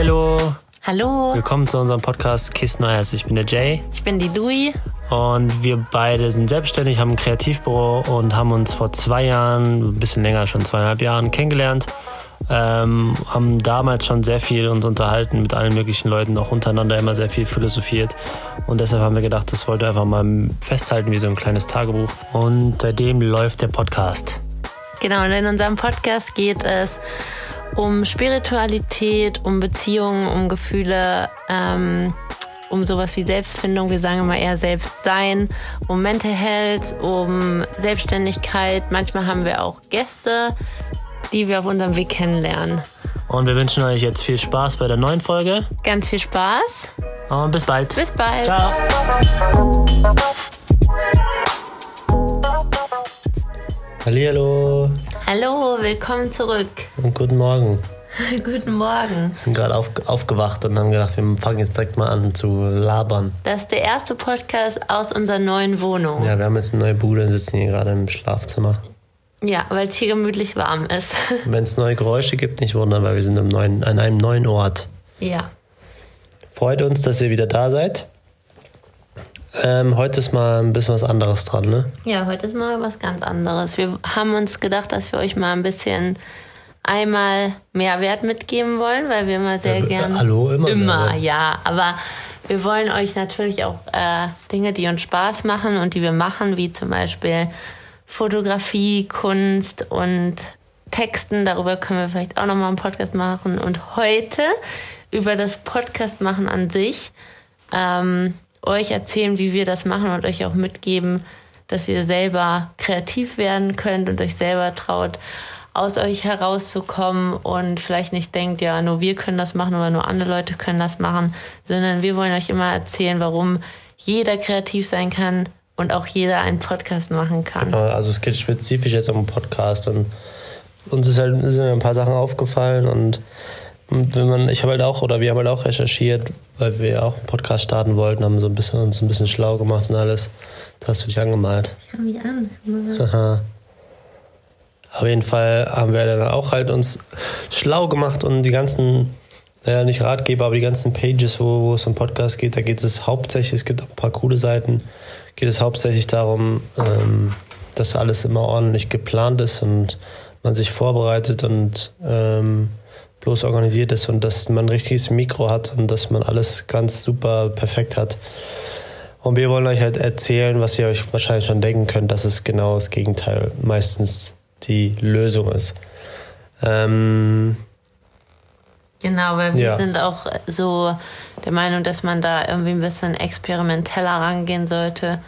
Hallihallo. Hallo, Willkommen zu unserem Podcast Kiss Neues. Ich bin der Jay ich bin die Louis. und wir beide sind selbstständig, haben ein Kreativbüro und haben uns vor zwei Jahren, ein bisschen länger, schon zweieinhalb Jahren kennengelernt. Ähm, haben damals schon sehr viel uns unterhalten mit allen möglichen Leuten, auch untereinander immer sehr viel philosophiert. Und deshalb haben wir gedacht, das wollten wir einfach mal festhalten wie so ein kleines Tagebuch. Und seitdem läuft der Podcast. Genau, und in unserem Podcast geht es um Spiritualität, um Beziehungen, um Gefühle, ähm, um sowas wie Selbstfindung, wir sagen immer eher Selbstsein, um Mental Health, um Selbstständigkeit. Manchmal haben wir auch Gäste, die wir auf unserem Weg kennenlernen. Und wir wünschen euch jetzt viel Spaß bei der neuen Folge. Ganz viel Spaß. Und bis bald. Bis bald. Ciao. Hallihallo Hallo, willkommen zurück. und guten Morgen. Guten Morgen. Wir sind gerade auf, aufgewacht und haben gedacht, wir fangen jetzt direkt mal an zu labern. Das ist der erste Podcast aus unserer neuen Wohnung. Ja, wir haben jetzt eine neue Bude und sitzen hier gerade im Schlafzimmer. Ja, weil es hier gemütlich warm ist. Wenn es neue Geräusche gibt, nicht wundern, weil wir sind neuen, an einem neuen Ort. ja. Freut uns, dass ihr wieder da seid. Ähm, heute ist mal ein bisschen was anderes dran, ne? Ja, heute ist mal was ganz anderes. Wir haben uns gedacht, dass wir euch mal ein bisschen einmal Mehrwert mitgeben wollen, weil wir immer sehr Ja, gern. hallo, immer Immer, ja. Aber wir wollen euch natürlich auch äh, Dinge, die uns Spaß machen und die wir machen, wie zum Beispiel Fotografie, Kunst und Texten. Darüber können wir vielleicht auch nochmal einen Podcast machen. Und heute über das Podcast machen an sich ähm, euch erzählen, wie wir das machen und euch auch mitgeben, dass ihr selber kreativ werden könnt und euch selber traut, aus euch herauszukommen und vielleicht nicht denkt, ja, nur wir können das machen oder nur andere Leute können das machen, sondern wir wollen euch immer erzählen, warum jeder kreativ sein kann und auch jeder einen Podcast machen kann. Also es geht spezifisch jetzt um Podcast und uns ist halt, sind ein paar Sachen aufgefallen und, und wenn man, ich habe halt auch, oder wir haben halt auch recherchiert, weil wir auch einen Podcast starten wollten, haben so ein bisschen, uns ein bisschen schlau gemacht und alles. Das hast du dich angemalt. Ich schau mich an. Aha. Auf jeden Fall haben wir dann auch halt uns schlau gemacht und die ganzen, naja, nicht Ratgeber, aber die ganzen Pages, wo, wo es um Podcast geht, da geht es hauptsächlich, es gibt auch ein paar coole Seiten, geht es hauptsächlich darum, ähm, dass alles immer ordentlich geplant ist und man sich vorbereitet und ähm, bloß organisiert ist und dass man ein richtiges Mikro hat und dass man alles ganz super perfekt hat. Und wir wollen euch halt erzählen, was ihr euch wahrscheinlich schon denken könnt, dass es genau das Gegenteil meistens die Lösung ist. Ähm, Genau, weil wir Ja. sind auch so der Meinung, dass man da irgendwie ein bisschen experimenteller rangehen sollte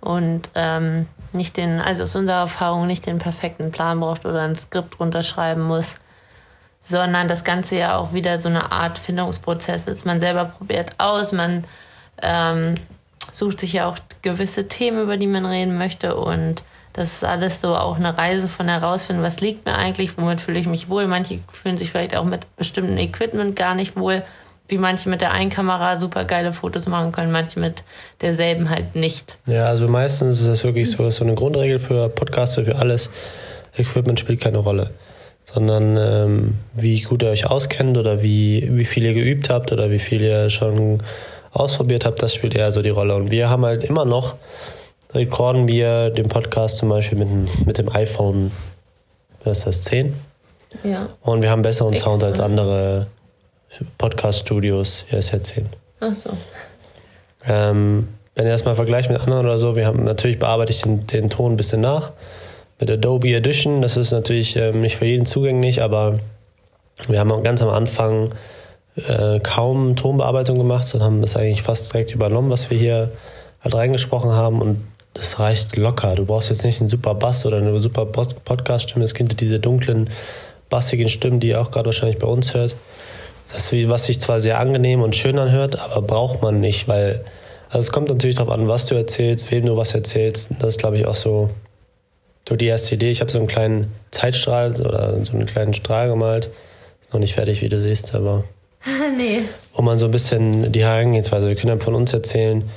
und ähm, nicht den, also aus unserer Erfahrung nicht den perfekten Plan braucht oder ein Skript runterschreiben muss, sondern das Ganze ja auch wieder so eine Art Findungsprozess ist. Man selber probiert aus, man ähm, sucht sich ja auch gewisse Themen, über die man reden möchte und das ist alles so auch eine Reise von herausfinden, was liegt mir eigentlich, womit fühle ich mich wohl. Manche fühlen sich vielleicht auch mit bestimmten Equipment gar nicht wohl, wie manche mit der einen Kamera super geile Fotos machen können, manche mit derselben halt nicht. ja, also meistens ist es wirklich so, so eine Grundregel für Podcasts, für alles. Equipment spielt keine Rolle. Sondern ähm, wie gut ihr euch auskennt oder wie, wie viel ihr geübt habt oder wie viel ihr schon ausprobiert habt, das spielt eher so die Rolle. Und wir haben halt immer noch, recorden wir den Podcast zum Beispiel mit, dem- mit dem iPhone, was ist das, 10? Ja. Und wir haben besseren Extra. Sound als andere Podcast-Studios. Ja, ist ja 10. Ach so. Ähm, wenn ihr das mal vergleicht mit anderen oder so, wir haben natürlich bearbeite ich den, den Ton ein bisschen nach mit Adobe Edition. Das ist natürlich ähm, nicht für jeden zugänglich, aber wir haben ganz am Anfang äh, kaum Tonbearbeitung gemacht und haben das eigentlich fast direkt übernommen, was wir hier halt reingesprochen haben und das reicht locker. Du brauchst jetzt nicht einen super Bass oder eine super Podcast-Stimme. Es gibt diese dunklen, bassigen Stimmen, die ihr auch gerade wahrscheinlich bei uns hört. Das, was sich zwar sehr angenehm und schön anhört, aber braucht man nicht, weil also es kommt natürlich darauf an, was du erzählst, wem du was erzählst. Das ist, glaube ich, auch so, so die erste Idee. Ich habe so einen kleinen Zeitstrahl oder so einen kleinen Strahl gemalt. Ist noch nicht fertig, wie du siehst, aber nee. um mal so ein bisschen die Herangehensweise. Wir können dann von uns erzählen.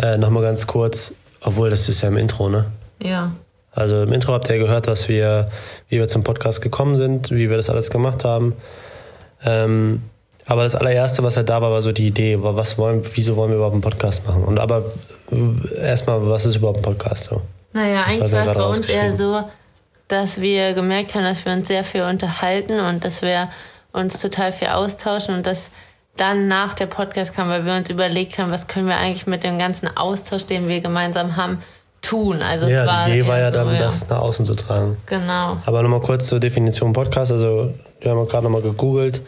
Äh, Nochmal ganz kurz, obwohl das ist ja im Intro, ne? Ja. Also im Intro habt ihr gehört, was wir, wie wir zum Podcast gekommen sind, wie wir das alles gemacht haben. Ähm, Aber das allererste, was halt da war, war so die Idee, was wollen, wieso wollen wir überhaupt einen Podcast machen? Und aber erstmal, was ist überhaupt ein Podcast so? Naja, eigentlich war es bei uns eher so, dass wir gemerkt haben, dass wir uns sehr viel unterhalten und dass wir uns total viel austauschen und dass dann nach der Podcast kam, weil wir uns überlegt haben, was können wir eigentlich mit dem ganzen Austausch, den wir gemeinsam haben, tun. Also ja, es war die Idee war ja so, dann, ja. das nach außen zu tragen. Genau. Aber nochmal kurz zur Definition Podcast. Also wir haben gerade nochmal gegoogelt.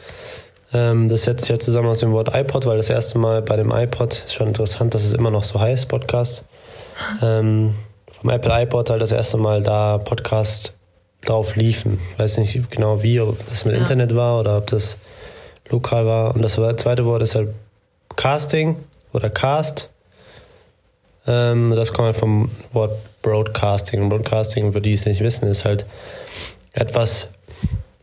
Ähm, das setzt sich ja zusammen aus dem Wort iPod, weil das erste Mal bei dem iPod ist schon interessant, dass es immer noch so heißt, Podcast. Vom Apple iPod halt das erste Mal da Podcasts drauf liefen. Ich weiß nicht genau wie, ob das mit Ja. Internet war oder ob das lokal war. Und das zweite Wort ist halt Casting oder Cast. Ähm, das kommt halt vom Wort Broadcasting. Und Broadcasting, für die es nicht wissen, ist halt etwas,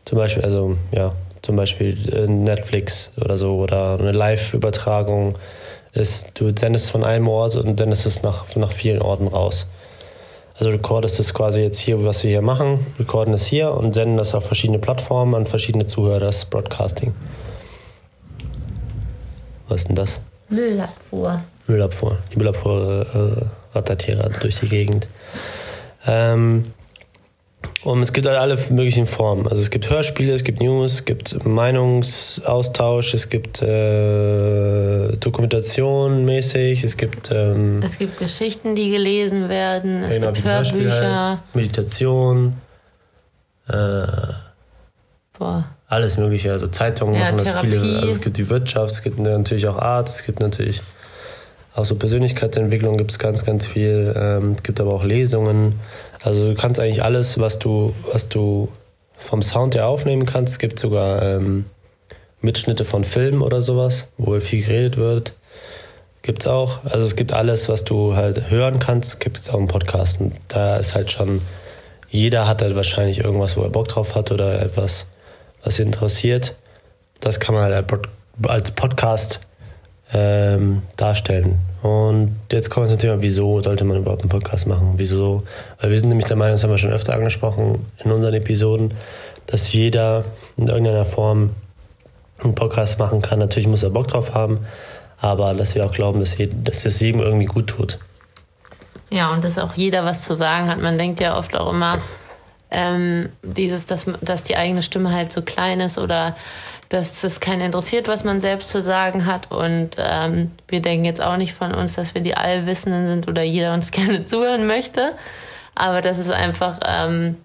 zum Beispiel, also ja, zum Beispiel äh, Netflix oder so oder eine Live-Übertragung ist, du sendest von einem Ort und dann ist es nach, nach vielen Orten raus. Also recordest es quasi jetzt hier, was wir hier machen, recorden es hier und senden das auf verschiedene Plattformen an verschiedene Zuhörer, das Broadcasting. Was ist denn das? Müllabfuhr. Müllabfuhr. Die Müllabfuhr äh, rattert hier durch die Gegend. Ähm, und es gibt halt alle möglichen Formen. Also es gibt Hörspiele, es gibt News, es gibt Meinungsaustausch, es gibt äh, Dokumentation mäßig, es gibt ähm, Es gibt Geschichten, die gelesen werden, es genau, gibt Hörspiele Hörbücher. halt, Meditation, äh, Boah. alles mögliche. Also Zeitungen Ja, machen das Therapie. viele. Also es gibt die Wirtschaft, es gibt natürlich auch Arzt, es gibt natürlich auch so Persönlichkeitsentwicklung gibt es ganz, ganz viel. Ähm, es gibt aber auch Lesungen. Also du kannst eigentlich alles, was du, was du vom Sound her aufnehmen kannst. Es gibt sogar ähm, Mitschnitte von Filmen oder sowas, wo viel geredet wird. Gibt's auch. Also es gibt alles, was du halt hören kannst, gibt es auch im Podcast. Und da ist halt schon, jeder hat halt wahrscheinlich irgendwas, wo er Bock drauf hat oder etwas, was ihn interessiert. Das kann man halt als Podcast ähm, darstellen. Und jetzt kommen wir zum Thema, wieso sollte man überhaupt einen Podcast machen? Wieso? Weil wir sind nämlich der Meinung, das haben wir schon öfter angesprochen in unseren Episoden, dass jeder in irgendeiner Form einen Podcast machen kann. Natürlich muss er Bock drauf haben, aber dass wir auch glauben, dass, dass das jedem irgendwie gut tut. Ja, und dass auch jeder was zu sagen hat. Man denkt ja oft auch immer, ähm, dieses, dass, dass die eigene Stimme halt so klein ist oder dass es keinen interessiert, was man selbst zu sagen hat. Und ähm, wir denken jetzt auch nicht von uns, dass wir die Allwissenden sind oder jeder uns gerne zuhören möchte. Aber das ist einfach, ähm,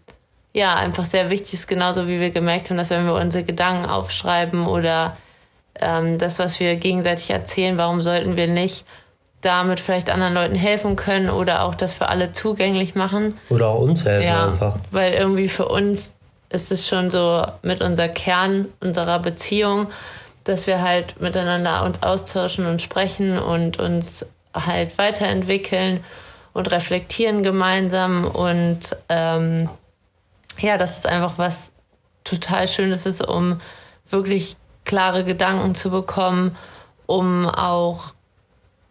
ja, einfach sehr wichtig ist, genauso wie wir gemerkt haben, dass wenn wir unsere Gedanken aufschreiben oder ähm, das, was wir gegenseitig erzählen, warum sollten wir nicht damit vielleicht anderen Leuten helfen können oder auch das für alle zugänglich machen. Oder auch uns helfen Ja, einfach. weil irgendwie für uns ist es schon so mit unser Kern unserer Beziehung, dass wir halt miteinander uns austauschen und sprechen und uns halt weiterentwickeln und reflektieren gemeinsam und ähm, ja, das ist einfach was total Schönes ist, um wirklich klare Gedanken zu bekommen, um auch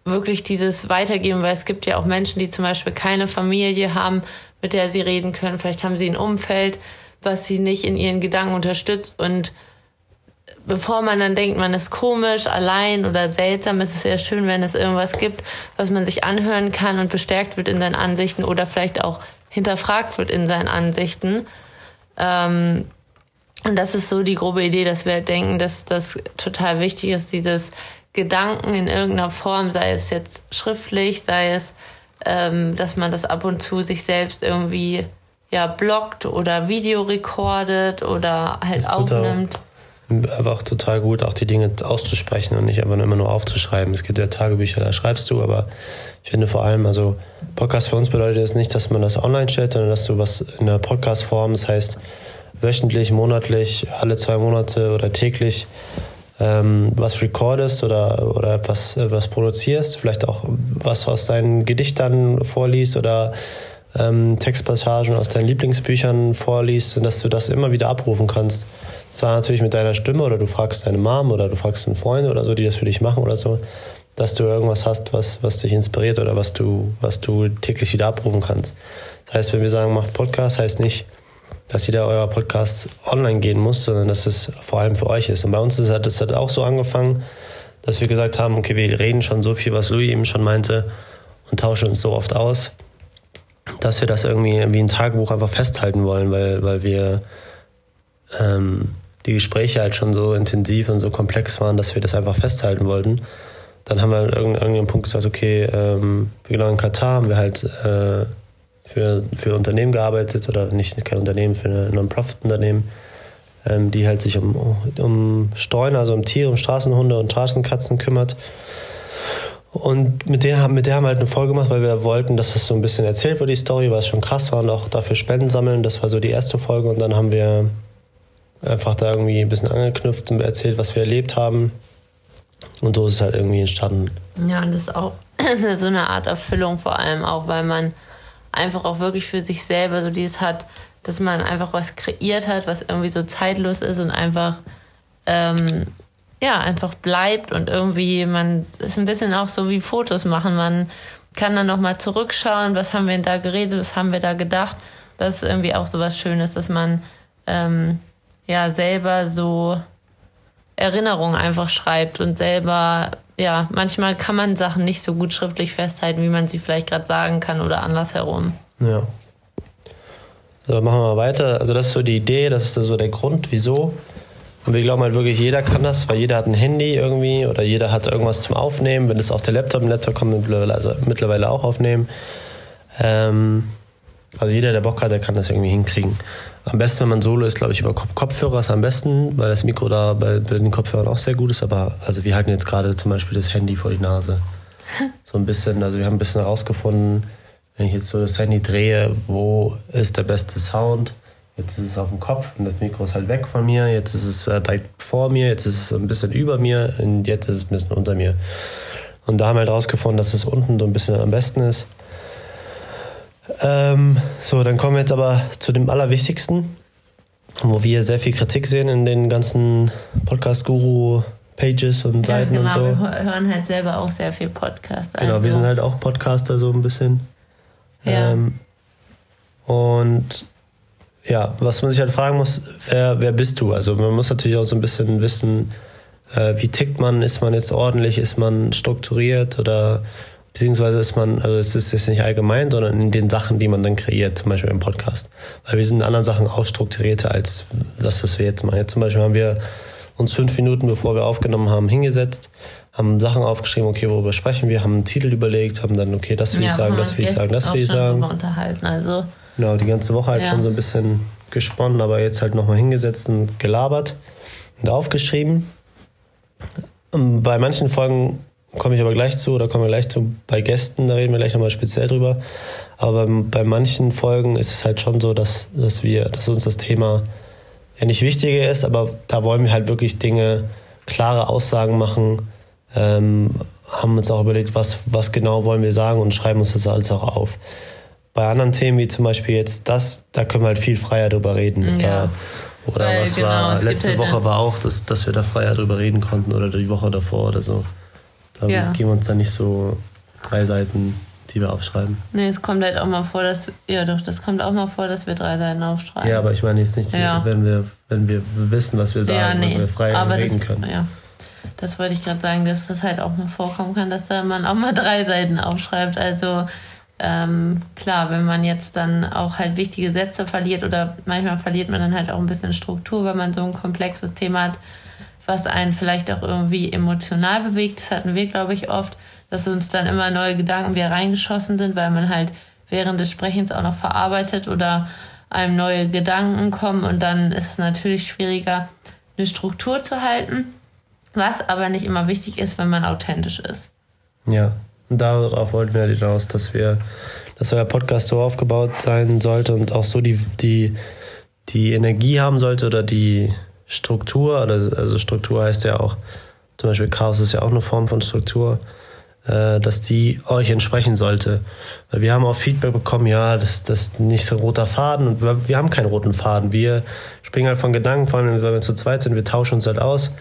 wirklich dieses Weitergeben, weil es gibt ja auch Menschen, die zum Beispiel keine Familie haben, mit der sie reden können. Vielleicht haben sie ein Umfeld, was sie nicht in ihren Gedanken unterstützt. Und bevor man dann denkt, man ist komisch, allein oder seltsam, ist es sehr schön, wenn es irgendwas gibt, was man sich anhören kann und bestärkt wird in seinen Ansichten oder vielleicht auch hinterfragt wird in seinen Ansichten. Ähm, und das ist so die grobe Idee, dass wir denken, dass das total wichtig ist, dieses Gedanken in irgendeiner Form, sei es jetzt schriftlich, sei es, ähm, dass man das ab und zu sich selbst irgendwie ja blockt oder Video rekordet oder halt aufnimmt. Einfach total gut, auch die Dinge auszusprechen und nicht einfach nur immer nur aufzuschreiben. Es gibt ja Tagebücher, da schreibst du, aber ich finde vor allem, also Podcast für uns bedeutet jetzt nicht, dass man das online stellt, sondern dass du was in der Podcast-Form, das heißt wöchentlich, monatlich, alle zwei Monate oder täglich ähm, was recordest oder, oder etwas, etwas produzierst, vielleicht auch was aus deinen Gedichtern vorliest oder ähm, Textpassagen aus deinen Lieblingsbüchern vorliest und dass du das immer wieder abrufen kannst. Zwar natürlich mit deiner Stimme oder du fragst deine Mom oder du fragst einen Freund oder so, die das für dich machen oder so, dass du irgendwas hast, was, was dich inspiriert oder was du, was du täglich wieder abrufen kannst. Das heißt, wenn wir sagen, mach Podcast, heißt nicht, dass jeder euer Podcast online gehen muss, sondern dass es vor allem für euch ist. Und bei uns ist das hat auch so angefangen, dass wir gesagt haben, okay, wir reden schon so viel, was Louis eben schon meinte, und tauschen uns so oft aus, dass wir das irgendwie wie ein Tagebuch einfach festhalten wollen, weil, weil wir ähm, die Gespräche halt schon so intensiv und so komplex waren, dass wir das einfach festhalten wollten. Dann haben wir an irgendeinem Punkt gesagt, okay, ähm, genau in Katar haben wir halt äh, für, für Unternehmen gearbeitet oder nicht kein Unternehmen, für ein Non-Profit-Unternehmen, ähm, die halt sich um, um Streuner, also um Tiere, um Straßenhunde und Straßenkatzen kümmert. Und mit der, mit der haben wir halt eine Folge gemacht, weil wir wollten, dass das so ein bisschen erzählt wird, die Story, weil es schon krass war und auch dafür Spenden sammeln. Das war so die erste Folge und dann haben wir einfach da irgendwie ein bisschen angeknüpft und erzählt, was wir erlebt haben. Und so ist es halt irgendwie entstanden. Ja, und das ist auch so eine Art Erfüllung vor allem auch, weil man einfach auch wirklich für sich selber so dieses hat, dass man einfach was kreiert hat, was irgendwie so zeitlos ist und einfach ähm, ja einfach bleibt und irgendwie man ist ein bisschen auch so wie Fotos machen. Man kann dann noch mal zurückschauen, was haben wir denn da geredet, was haben wir da gedacht. Das ist irgendwie auch so was Schönes, dass man ähm, ja selber so Erinnerungen einfach schreibt und selber, ja, manchmal kann man Sachen nicht so gut schriftlich festhalten, wie man sie vielleicht gerade sagen kann oder andersherum. Ja. So, machen wir mal weiter. Also das ist so die Idee, das ist so der Grund, wieso. Und wir glauben halt wirklich, jeder kann das, weil jeder hat ein Handy irgendwie oder jeder hat irgendwas zum Aufnehmen. Wenn es auf der Laptop, ein Laptop kann man mittlerweile, also mittlerweile auch aufnehmen. Ähm, also jeder, der Bock hat, der kann das irgendwie hinkriegen. Am besten, wenn man solo ist, glaube ich, über Kopfhörer ist am besten, weil das Mikro da bei, bei den Kopfhörern auch sehr gut ist. Aber also wir halten jetzt gerade zum Beispiel das Handy vor die Nase. So ein bisschen, also wir haben ein bisschen herausgefunden, wenn ich jetzt so das Handy drehe, wo ist der beste Sound? Jetzt ist es auf dem Kopf und das Mikro ist halt weg von mir. Jetzt ist es äh, direkt vor mir, jetzt ist es ein bisschen über mir und jetzt ist es ein bisschen unter mir. Und da haben wir halt herausgefunden, dass es unten so ein bisschen am besten ist. Ähm, so, dann kommen wir jetzt aber zu dem Allerwichtigsten, wo wir sehr viel Kritik sehen in den ganzen Podcast-Guru-Pages und ja, Seiten genau, und so. Wir hören halt selber auch sehr viel Podcast. Also. Genau, wir sind halt auch Podcaster so ein bisschen. Ja. Ähm, und ja, was man sich halt fragen muss, wer, wer bist du? Also man muss natürlich auch so ein bisschen wissen, äh, wie tickt man, ist man jetzt ordentlich, ist man strukturiert oder Beziehungsweise ist man, also es ist jetzt nicht allgemein, sondern in den Sachen, die man dann kreiert, zum Beispiel im Podcast. Weil wir sind in anderen Sachen auch strukturierter als das, was wir jetzt machen. Jetzt zum Beispiel haben wir uns fünf Minuten, bevor wir aufgenommen haben, hingesetzt, haben Sachen aufgeschrieben, okay, worüber sprechen wir, haben einen Titel überlegt, haben dann, okay, das will ja, ich sagen, das will ich sagen, das will ich sagen. Unterhalten, also. Genau, die ganze Woche halt ja. schon so ein bisschen gesponnen, aber jetzt halt nochmal hingesetzt und gelabert und aufgeschrieben. Bei manchen Folgen komme ich aber gleich zu oder kommen wir gleich zu bei Gästen, da reden wir gleich nochmal speziell drüber. Aber bei, bei manchen Folgen ist es halt schon so, dass, dass wir, dass uns das Thema ja nicht wichtiger ist, aber da wollen wir halt wirklich Dinge, klare Aussagen machen, ähm, haben uns auch überlegt, was, was genau wollen wir sagen und schreiben uns das alles auch auf. Bei anderen Themen, wie zum Beispiel jetzt das, da können wir halt viel freier drüber reden. Ja. Oder, oder was genau, war, letzte halt Woche war auch, dass, dass wir da freier drüber reden konnten oder die Woche davor oder so. Da ja. geben wir uns dann nicht so drei Seiten, die wir aufschreiben. Nee, es kommt halt auch mal vor, dass ja doch, das kommt auch mal vor, dass wir drei Seiten aufschreiben. Ja, aber ich meine jetzt nicht, ja. wenn wir wenn wir wissen, was wir sagen, ja, nee. wenn wir frei aber reden das, können. Ja. Das wollte ich gerade sagen, dass das halt auch mal vorkommen kann, dass da man auch mal drei Seiten aufschreibt. Also ähm, klar, wenn man jetzt dann auch halt wichtige Sätze verliert oder manchmal verliert man dann halt auch ein bisschen Struktur, weil man so ein komplexes Thema hat, was einen vielleicht auch irgendwie emotional bewegt. Das hatten wir, glaube ich, oft, dass uns dann immer neue Gedanken wieder reingeschossen sind, weil man halt während des Sprechens auch noch verarbeitet oder einem neue Gedanken kommen und dann ist es natürlich schwieriger, eine Struktur zu halten, was aber nicht immer wichtig ist, wenn man authentisch ist. Ja, und darauf wollten wir hinaus, dass wir, dass euer Podcast so aufgebaut sein sollte und auch so die, die, die Energie haben sollte oder die, Struktur, also Struktur heißt ja auch, zum Beispiel Chaos ist ja auch eine Form von Struktur, äh, dass die euch entsprechen sollte. Wir haben auch Feedback bekommen, ja, das, das ist nicht so ein roter Faden und wir haben keinen roten Faden. Wir springen halt von Gedanken, vor allem wenn wir zu zweit sind, wir tauschen uns halt aus.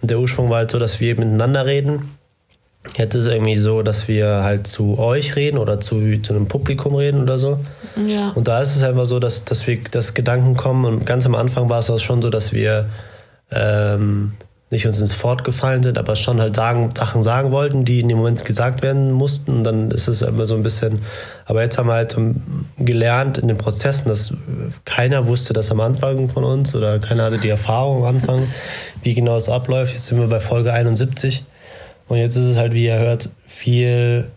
Und der Ursprung war halt so, dass wir miteinander reden Jetzt ist es irgendwie so, dass wir halt zu euch reden oder zu, zu einem Publikum reden oder so. Ja. Und da ist es einfach so, dass, dass wir dass Gedanken kommen und ganz am Anfang war es auch schon so, dass wir ähm, nicht uns ins Fort gefallen sind, aber schon halt sagen, Sachen sagen wollten, die in dem Moment gesagt werden mussten. Und dann ist es immer so ein bisschen. Aber jetzt haben wir halt gelernt in den Prozessen, dass keiner wusste das am Anfang von uns oder keiner hatte die Erfahrung am Anfang, wie genau es abläuft. Jetzt sind wir bei Folge 71. Und jetzt ist es halt, wie ihr hört, viel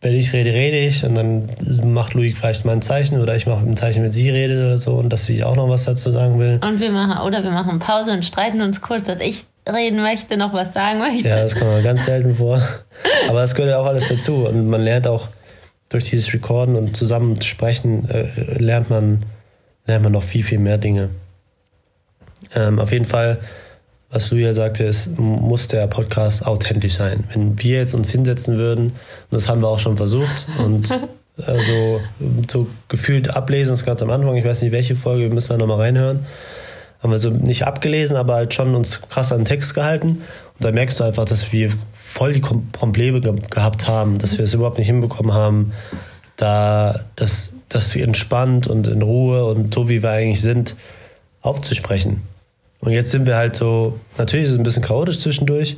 wenn ich rede, rede ich und dann macht Louis vielleicht mal ein Zeichen oder ich mache ein Zeichen, wenn sie redet oder so und dass sie auch noch was dazu sagen will. Und wir machen, oder wir machen Pause und streiten uns kurz, dass ich reden möchte, noch was sagen möchte. Ja, das kommt mal ganz selten vor. Aber das gehört ja auch alles dazu und man lernt auch durch dieses Recorden und zusammen sprechen, äh, lernt man, lernt man noch viel, viel mehr Dinge. Ähm, auf jeden Fall was Luja sagte, ist, muss der Podcast authentisch sein. Wenn wir jetzt uns hinsetzen würden, und das haben wir auch schon versucht, und also so gefühlt ablesen, das ganz am Anfang, ich weiß nicht welche Folge, wir müssen da nochmal reinhören, haben wir so nicht abgelesen, aber halt schon uns krass an den Text gehalten. Und da merkst du einfach, dass wir voll die Probleme ge gehabt haben, dass wir es überhaupt nicht hinbekommen haben, da das, das entspannt und in Ruhe und so wie wir eigentlich sind, aufzusprechen. Und jetzt sind wir halt so, natürlich ist es ein bisschen chaotisch zwischendurch,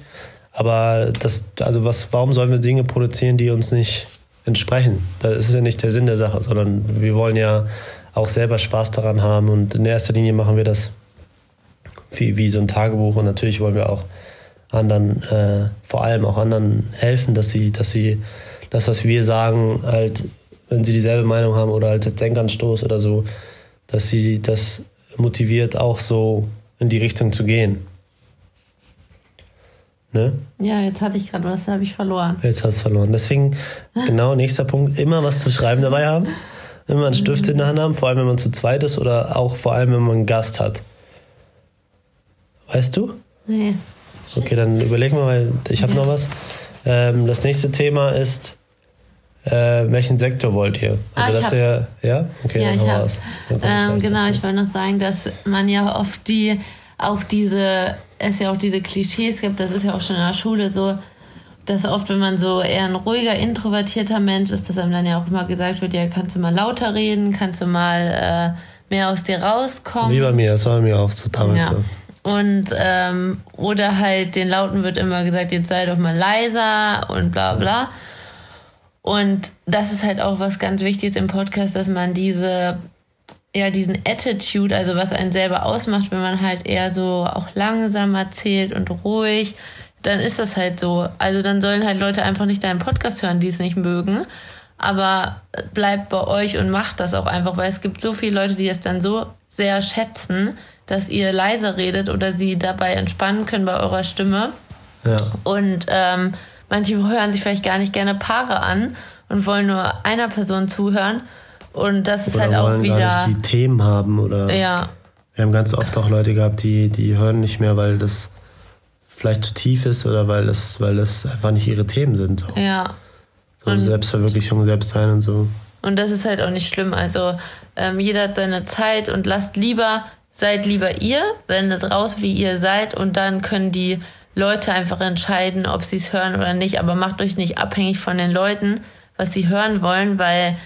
aber das, also was, warum sollen wir Dinge produzieren, die uns nicht entsprechen? Das ist ja nicht der Sinn der Sache, sondern wir wollen ja auch selber Spaß daran haben und in erster Linie machen wir das wie, wie so ein Tagebuch und natürlich wollen wir auch anderen, äh, vor allem auch anderen helfen, dass sie, dass sie das, was wir sagen, halt, wenn sie dieselbe Meinung haben oder als Denkanstoß oder so, dass sie das motiviert, auch so in die Richtung zu gehen. Ne? Ja, jetzt hatte ich gerade was, habe ich verloren. Jetzt hast du verloren. Deswegen, genau, nächster Punkt, immer was zu schreiben dabei haben. Immer einen Stift in der Hand haben, vor allem wenn man zu zweit ist oder auch vor allem, wenn man einen Gast hat. Weißt du? Nee. Okay, dann überleg mal, weil ich habe ja. noch was. Ähm, das nächste Thema ist, äh, welchen Sektor wollt ihr? Also ah, das ja, ja, okay, ja, ich hab's. Ähm, genau, ich wollte noch sagen, dass man ja oft die auch diese, es ja auch diese Klischees gibt, das ist ja auch schon in der Schule so, dass oft, wenn man so eher ein ruhiger, introvertierter Mensch ist, dass einem dann ja auch immer gesagt wird, ja, kannst du mal lauter reden, kannst du mal äh, mehr aus dir rauskommen. Wie bei mir, das war bei mir auch so damals ja. Und ähm, oder halt den Lauten wird immer gesagt, jetzt sei doch mal leiser und bla bla. Und das ist halt auch was ganz Wichtiges im Podcast, dass man diese, ja, diesen Attitude, also was einen selber ausmacht, wenn man halt eher so auch langsam erzählt und ruhig, dann ist das halt so. Also dann sollen halt Leute einfach nicht deinen Podcast hören, die es nicht mögen. Aber bleibt bei euch und macht das auch einfach, weil es gibt so viele Leute, die es dann so sehr schätzen, dass ihr leise redet oder sie dabei entspannen können bei eurer Stimme. Ja. Und ähm, Manche hören sich vielleicht gar nicht gerne Paare an und wollen nur einer Person zuhören. Und das ist oder halt auch wieder. Gar nicht die Themen haben oder. Ja. Wir haben ganz oft auch Leute gehabt, die, die hören nicht mehr, weil das vielleicht zu tief ist oder weil das, weil das einfach nicht ihre Themen sind. So. Ja. So und Selbstverwirklichung, Selbstsein und so. Und das ist halt auch nicht schlimm. Also ähm, jeder hat seine Zeit und lasst lieber, seid lieber ihr, sendet raus, wie ihr seid und dann können die Leute einfach entscheiden, ob sie es hören oder nicht. Aber macht euch nicht abhängig von den Leuten, was sie hören wollen, weil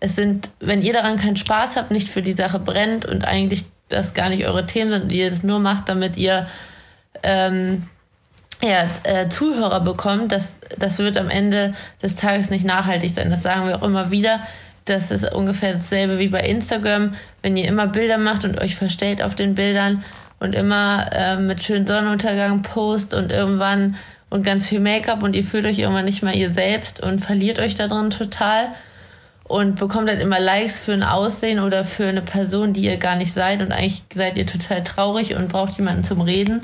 es sind, wenn ihr daran keinen Spaß habt, nicht für die Sache brennt und eigentlich das gar nicht eure Themen sind und ihr es nur macht, damit ihr ähm, ja, äh, Zuhörer bekommt, das, das wird am Ende des Tages nicht nachhaltig sein. Das sagen wir auch immer wieder. Das ist ungefähr dasselbe wie bei Instagram. Wenn ihr immer Bilder macht und euch verstellt auf den Bildern und immer äh, mit schönem Sonnenuntergang post und irgendwann und ganz viel Make-up und ihr fühlt euch irgendwann nicht mehr ihr selbst und verliert euch da drin total und bekommt halt immer Likes für ein Aussehen oder für eine Person, die ihr gar nicht seid und eigentlich seid ihr total traurig und braucht jemanden zum Reden,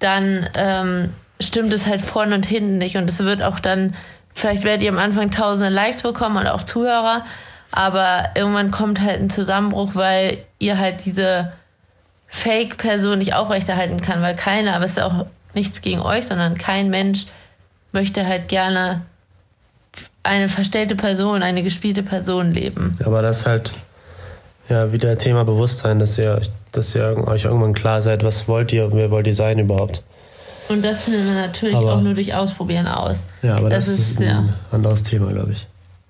dann ähm, stimmt es halt vorne und hinten nicht und es wird auch dann, vielleicht werdet ihr am Anfang tausende Likes bekommen und auch Zuhörer, aber irgendwann kommt halt ein Zusammenbruch, weil ihr halt diese Fake-Person nicht aufrechterhalten kann, weil keiner, aber es ist auch nichts gegen euch, sondern kein Mensch möchte halt gerne eine verstellte Person, eine gespielte Person leben. Aber das ist halt ja wieder Thema Bewusstsein, dass ihr, dass ihr euch irgendwann klar seid, was wollt ihr und wer wollt ihr sein überhaupt. Und das findet man natürlich Aber- auch nur durch Ausprobieren aus. Ja, aber das, Das ist, ein ja. anderes Thema, glaube ich.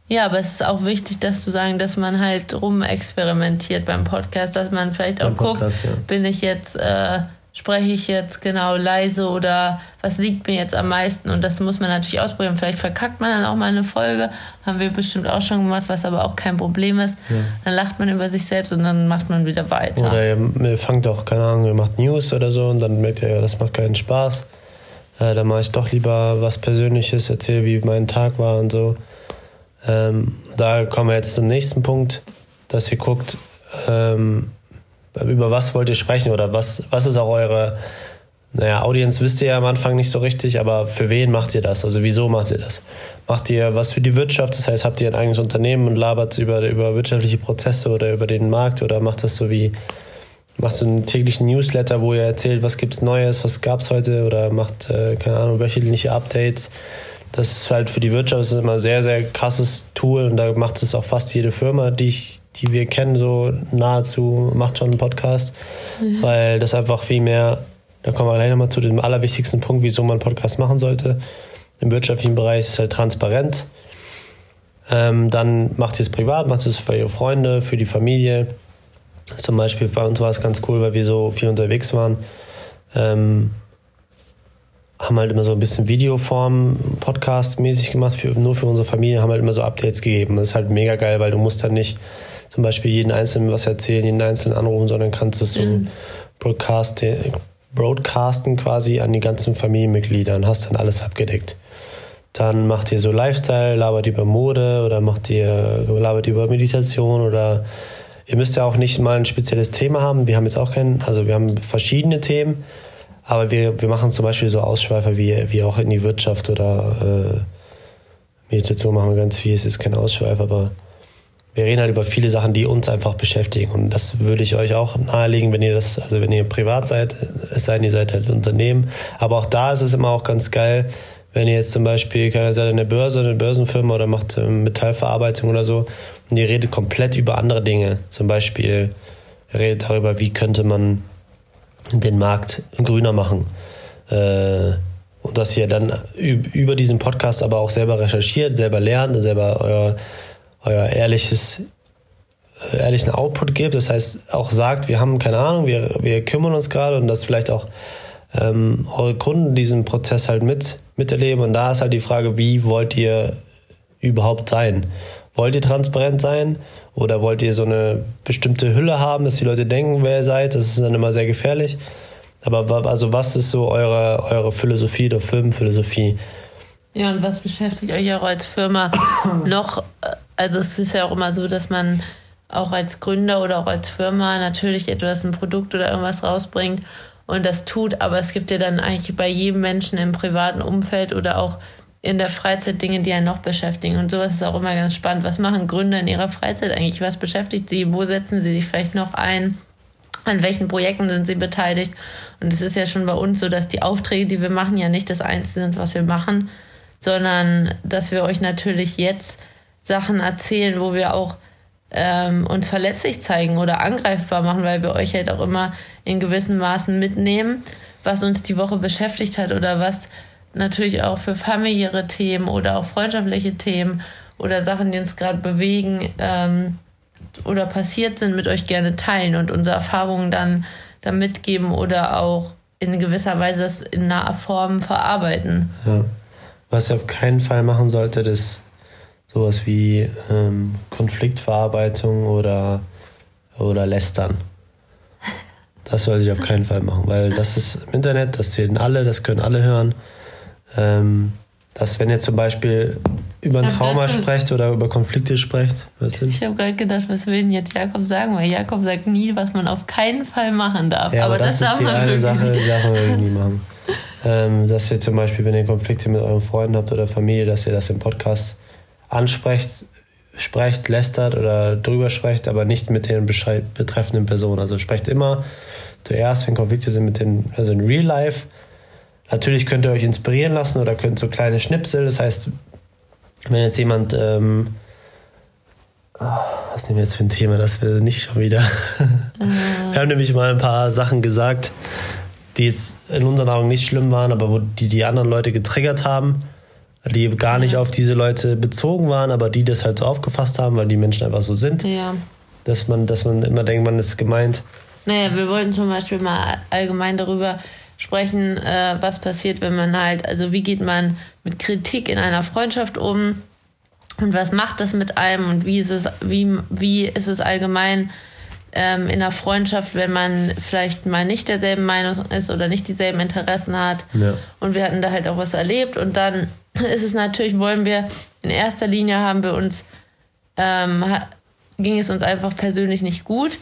Ja, aber es ist auch wichtig, dass zu sagen, dass man halt rumexperimentiert beim Podcast, dass man vielleicht auch Podcast, guckt, ja. bin ich jetzt, äh, spreche ich jetzt genau leise oder was liegt mir jetzt am meisten und das muss man natürlich ausprobieren. Vielleicht verkackt man dann auch mal eine Folge, haben wir bestimmt auch schon gemacht, was aber auch kein Problem ist. Dann lacht man über sich selbst und dann macht man wieder weiter. Oder ihr fangt auch, keine Ahnung, ihr macht News oder so und dann merkt ihr, ja, das macht keinen Spaß. Äh, dann mache ich doch lieber was Persönliches, erzähle, wie mein Tag war und so. Ähm, da kommen wir jetzt zum nächsten Punkt, dass ihr guckt, ähm, über was wollt ihr sprechen oder was, was ist auch eure, naja, Audience wisst ihr ja am Anfang nicht so richtig, aber für wen macht ihr das? Also wieso macht ihr das? Macht ihr was für die Wirtschaft? Das heißt, habt ihr ein eigenes Unternehmen und labert über, über wirtschaftliche Prozesse oder über den Markt oder macht das so wie, macht so einen täglichen Newsletter, wo ihr erzählt, was gibt's Neues, was gab's heute oder macht, äh, keine Ahnung, wöchentliche Updates. Das ist halt für die Wirtschaft immer ein sehr, sehr krasses Tool und da macht es auch fast jede Firma, die ich, die wir kennen, so nahezu, macht schon einen Podcast, weil das einfach viel mehr, da kommen wir gleich nochmal zu dem allerwichtigsten Punkt, wieso man einen Podcast machen sollte. Im wirtschaftlichen Bereich ist es halt transparent. Ähm, dann macht ihr es privat, macht es für eure Freunde, für die Familie. Zum Beispiel bei uns war es ganz cool, weil wir so viel unterwegs waren. Ähm, haben halt immer so ein bisschen Videoform, Podcast-mäßig gemacht, für, nur für unsere Familie, haben halt immer so Updates gegeben. Das ist halt mega geil, weil du musst dann nicht zum Beispiel jeden Einzelnen was erzählen, jeden Einzelnen anrufen, sondern kannst es so Mhm. Broadcast, broadcasten quasi an die ganzen Familienmitglieder und hast dann alles abgedeckt. Dann macht ihr so Lifestyle, labert über Mode oder macht ihr, labert über Meditation oder ihr müsst ja auch nicht mal ein spezielles Thema haben. Wir haben jetzt auch kein, also wir haben verschiedene Themen, aber wir, wir machen zum Beispiel so Ausschweifer wie, wie auch in die Wirtschaft oder äh, Meditation machen wir ganz viel. Es ist kein Ausschweif, aber wir reden halt über viele Sachen, die uns einfach beschäftigen. Und das würde ich euch auch nahelegen, wenn ihr das, also wenn ihr privat seid, es sei denn, ihr seid halt Unternehmen. Aber auch da ist es immer auch ganz geil, wenn ihr jetzt zum Beispiel, keine seid in der Börse, eine Börsenfirma oder macht ähm, Metallverarbeitung oder so und ihr redet komplett über andere Dinge. Zum Beispiel, ihr redet darüber, wie könnte man den Markt grüner machen. Äh, und dass ihr dann üb- über diesen Podcast aber auch selber recherchiert, selber lernt, selber euer, euer ehrliches, äh, ehrlichen Output gebt. Das heißt, auch sagt, wir haben keine Ahnung, wir, wir kümmern uns gerade und dass vielleicht auch ähm, eure Kunden diesen Prozess halt mit, miterleben. Und da ist halt die Frage, wie wollt ihr überhaupt sein? Wollt ihr transparent sein oder wollt ihr so eine bestimmte Hülle haben, dass die Leute denken, wer ihr seid? Das ist dann immer sehr gefährlich. Aber also was ist so eure, eure Philosophie oder Firmenphilosophie? Ja, und was beschäftigt euch auch als Firma noch? Also es ist ja auch immer so, dass man auch als Gründer oder auch als Firma natürlich etwas, ein Produkt oder irgendwas rausbringt und das tut, aber es gibt ja dann eigentlich bei jedem Menschen im privaten Umfeld oder auch in der Freizeit Dinge, die einen noch beschäftigen. Und sowas ist auch immer ganz spannend. Was machen Gründer in ihrer Freizeit eigentlich? Was beschäftigt sie? Wo setzen sie sich vielleicht noch ein? An welchen Projekten sind sie beteiligt? Und es ist ja schon bei uns so, dass die Aufträge, die wir machen, ja nicht das Einzige sind, was wir machen, sondern dass wir euch natürlich jetzt Sachen erzählen, wo wir auch ähm, uns verlässlich zeigen oder angreifbar machen, weil wir euch halt auch immer in gewissen Maßen mitnehmen, was uns die Woche beschäftigt hat oder was natürlich auch für familiäre Themen oder auch freundschaftliche Themen oder Sachen, die uns gerade bewegen ähm, oder passiert sind, mit euch gerne teilen und unsere Erfahrungen dann, dann mitgeben oder auch in gewisser Weise das in einer Form verarbeiten. Ja. Was ihr auf keinen Fall machen solltet, ist sowas wie ähm, Konfliktverarbeitung oder, oder Lästern. Das solltet ihr auf keinen Fall machen, weil das ist im Internet, das zählen alle, das können alle hören. Ähm, dass wenn ihr zum Beispiel über ein Trauma sprecht oder über Konflikte sprecht? Ich habe gerade gedacht, was will denn jetzt Jakob sagen? Weil Jakob sagt nie, was man auf keinen Fall machen darf. Ja, aber, das, ist darf die eine. Sache, die darf man irgendwie machen. Ähm, dass ihr zum Beispiel, wenn ihr Konflikte mit euren Freunden habt oder Familie, dass ihr das im Podcast ansprecht, sprecht, lästert oder drüber sprecht, aber nicht mit den betreffenden Personen. Also sprecht immer zuerst, wenn Konflikte sind, mit den, also in Real Life. Natürlich könnt ihr euch inspirieren lassen oder könnt so kleine Schnipsel, das heißt, wenn jetzt jemand, ähm, ah, was nehmen wir jetzt für ein Thema, das wir nicht schon wieder. wir haben nämlich mal ein paar Sachen gesagt, die jetzt in unseren Augen nicht schlimm waren, aber wo die die anderen Leute getriggert haben, die gar nicht auf diese Leute bezogen waren, aber die das halt so aufgefasst haben, weil die Menschen einfach so sind. Ja. Dass man, dass man immer denkt, man ist gemeint. Naja, wir wollten zum Beispiel mal allgemein darüber sprechen, äh, was passiert, wenn man halt, also wie geht man mit Kritik in einer Freundschaft um und was macht das mit einem und wie ist es, wie, wie ist es allgemein ähm, in einer Freundschaft, wenn man vielleicht mal nicht derselben Meinung ist oder nicht dieselben Interessen hat. Ja. Und wir hatten da halt auch was erlebt und dann ist es natürlich, wollen wir, in erster Linie haben wir uns, ähm, ging es uns einfach persönlich nicht gut.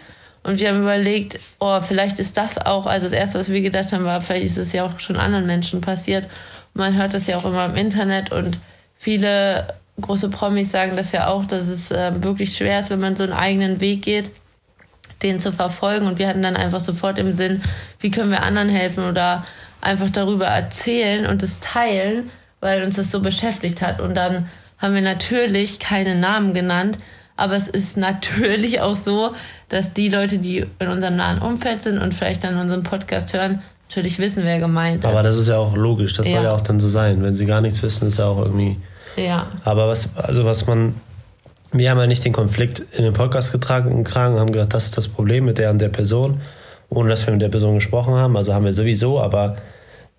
Und wir haben überlegt, oh, vielleicht ist das auch, also das Erste, was wir gedacht haben, war, vielleicht ist es ja auch schon anderen Menschen passiert. Und man hört das ja auch immer im Internet und viele große Promis sagen das ja auch, dass es äh, wirklich schwer ist, wenn man so einen eigenen Weg geht, den zu verfolgen. Und wir hatten dann einfach sofort im Sinn, wie können wir anderen helfen oder einfach darüber erzählen und es teilen, weil uns das so beschäftigt hat. Und dann haben wir natürlich keine Namen genannt, aber es ist natürlich auch so, dass die Leute, die in unserem nahen Umfeld sind und vielleicht dann unseren Podcast hören, natürlich wissen, wer gemeint ist. Aber das ist ja auch logisch, das Ja. soll ja auch dann so sein. Wenn sie gar nichts wissen, ist ja auch irgendwie. Ja, Aber was, also was man, wir haben ja nicht den Konflikt in den Podcast getragen, getragen, haben gesagt, das ist das Problem mit der und der Person, ohne dass wir mit der Person gesprochen haben. Also haben wir sowieso, aber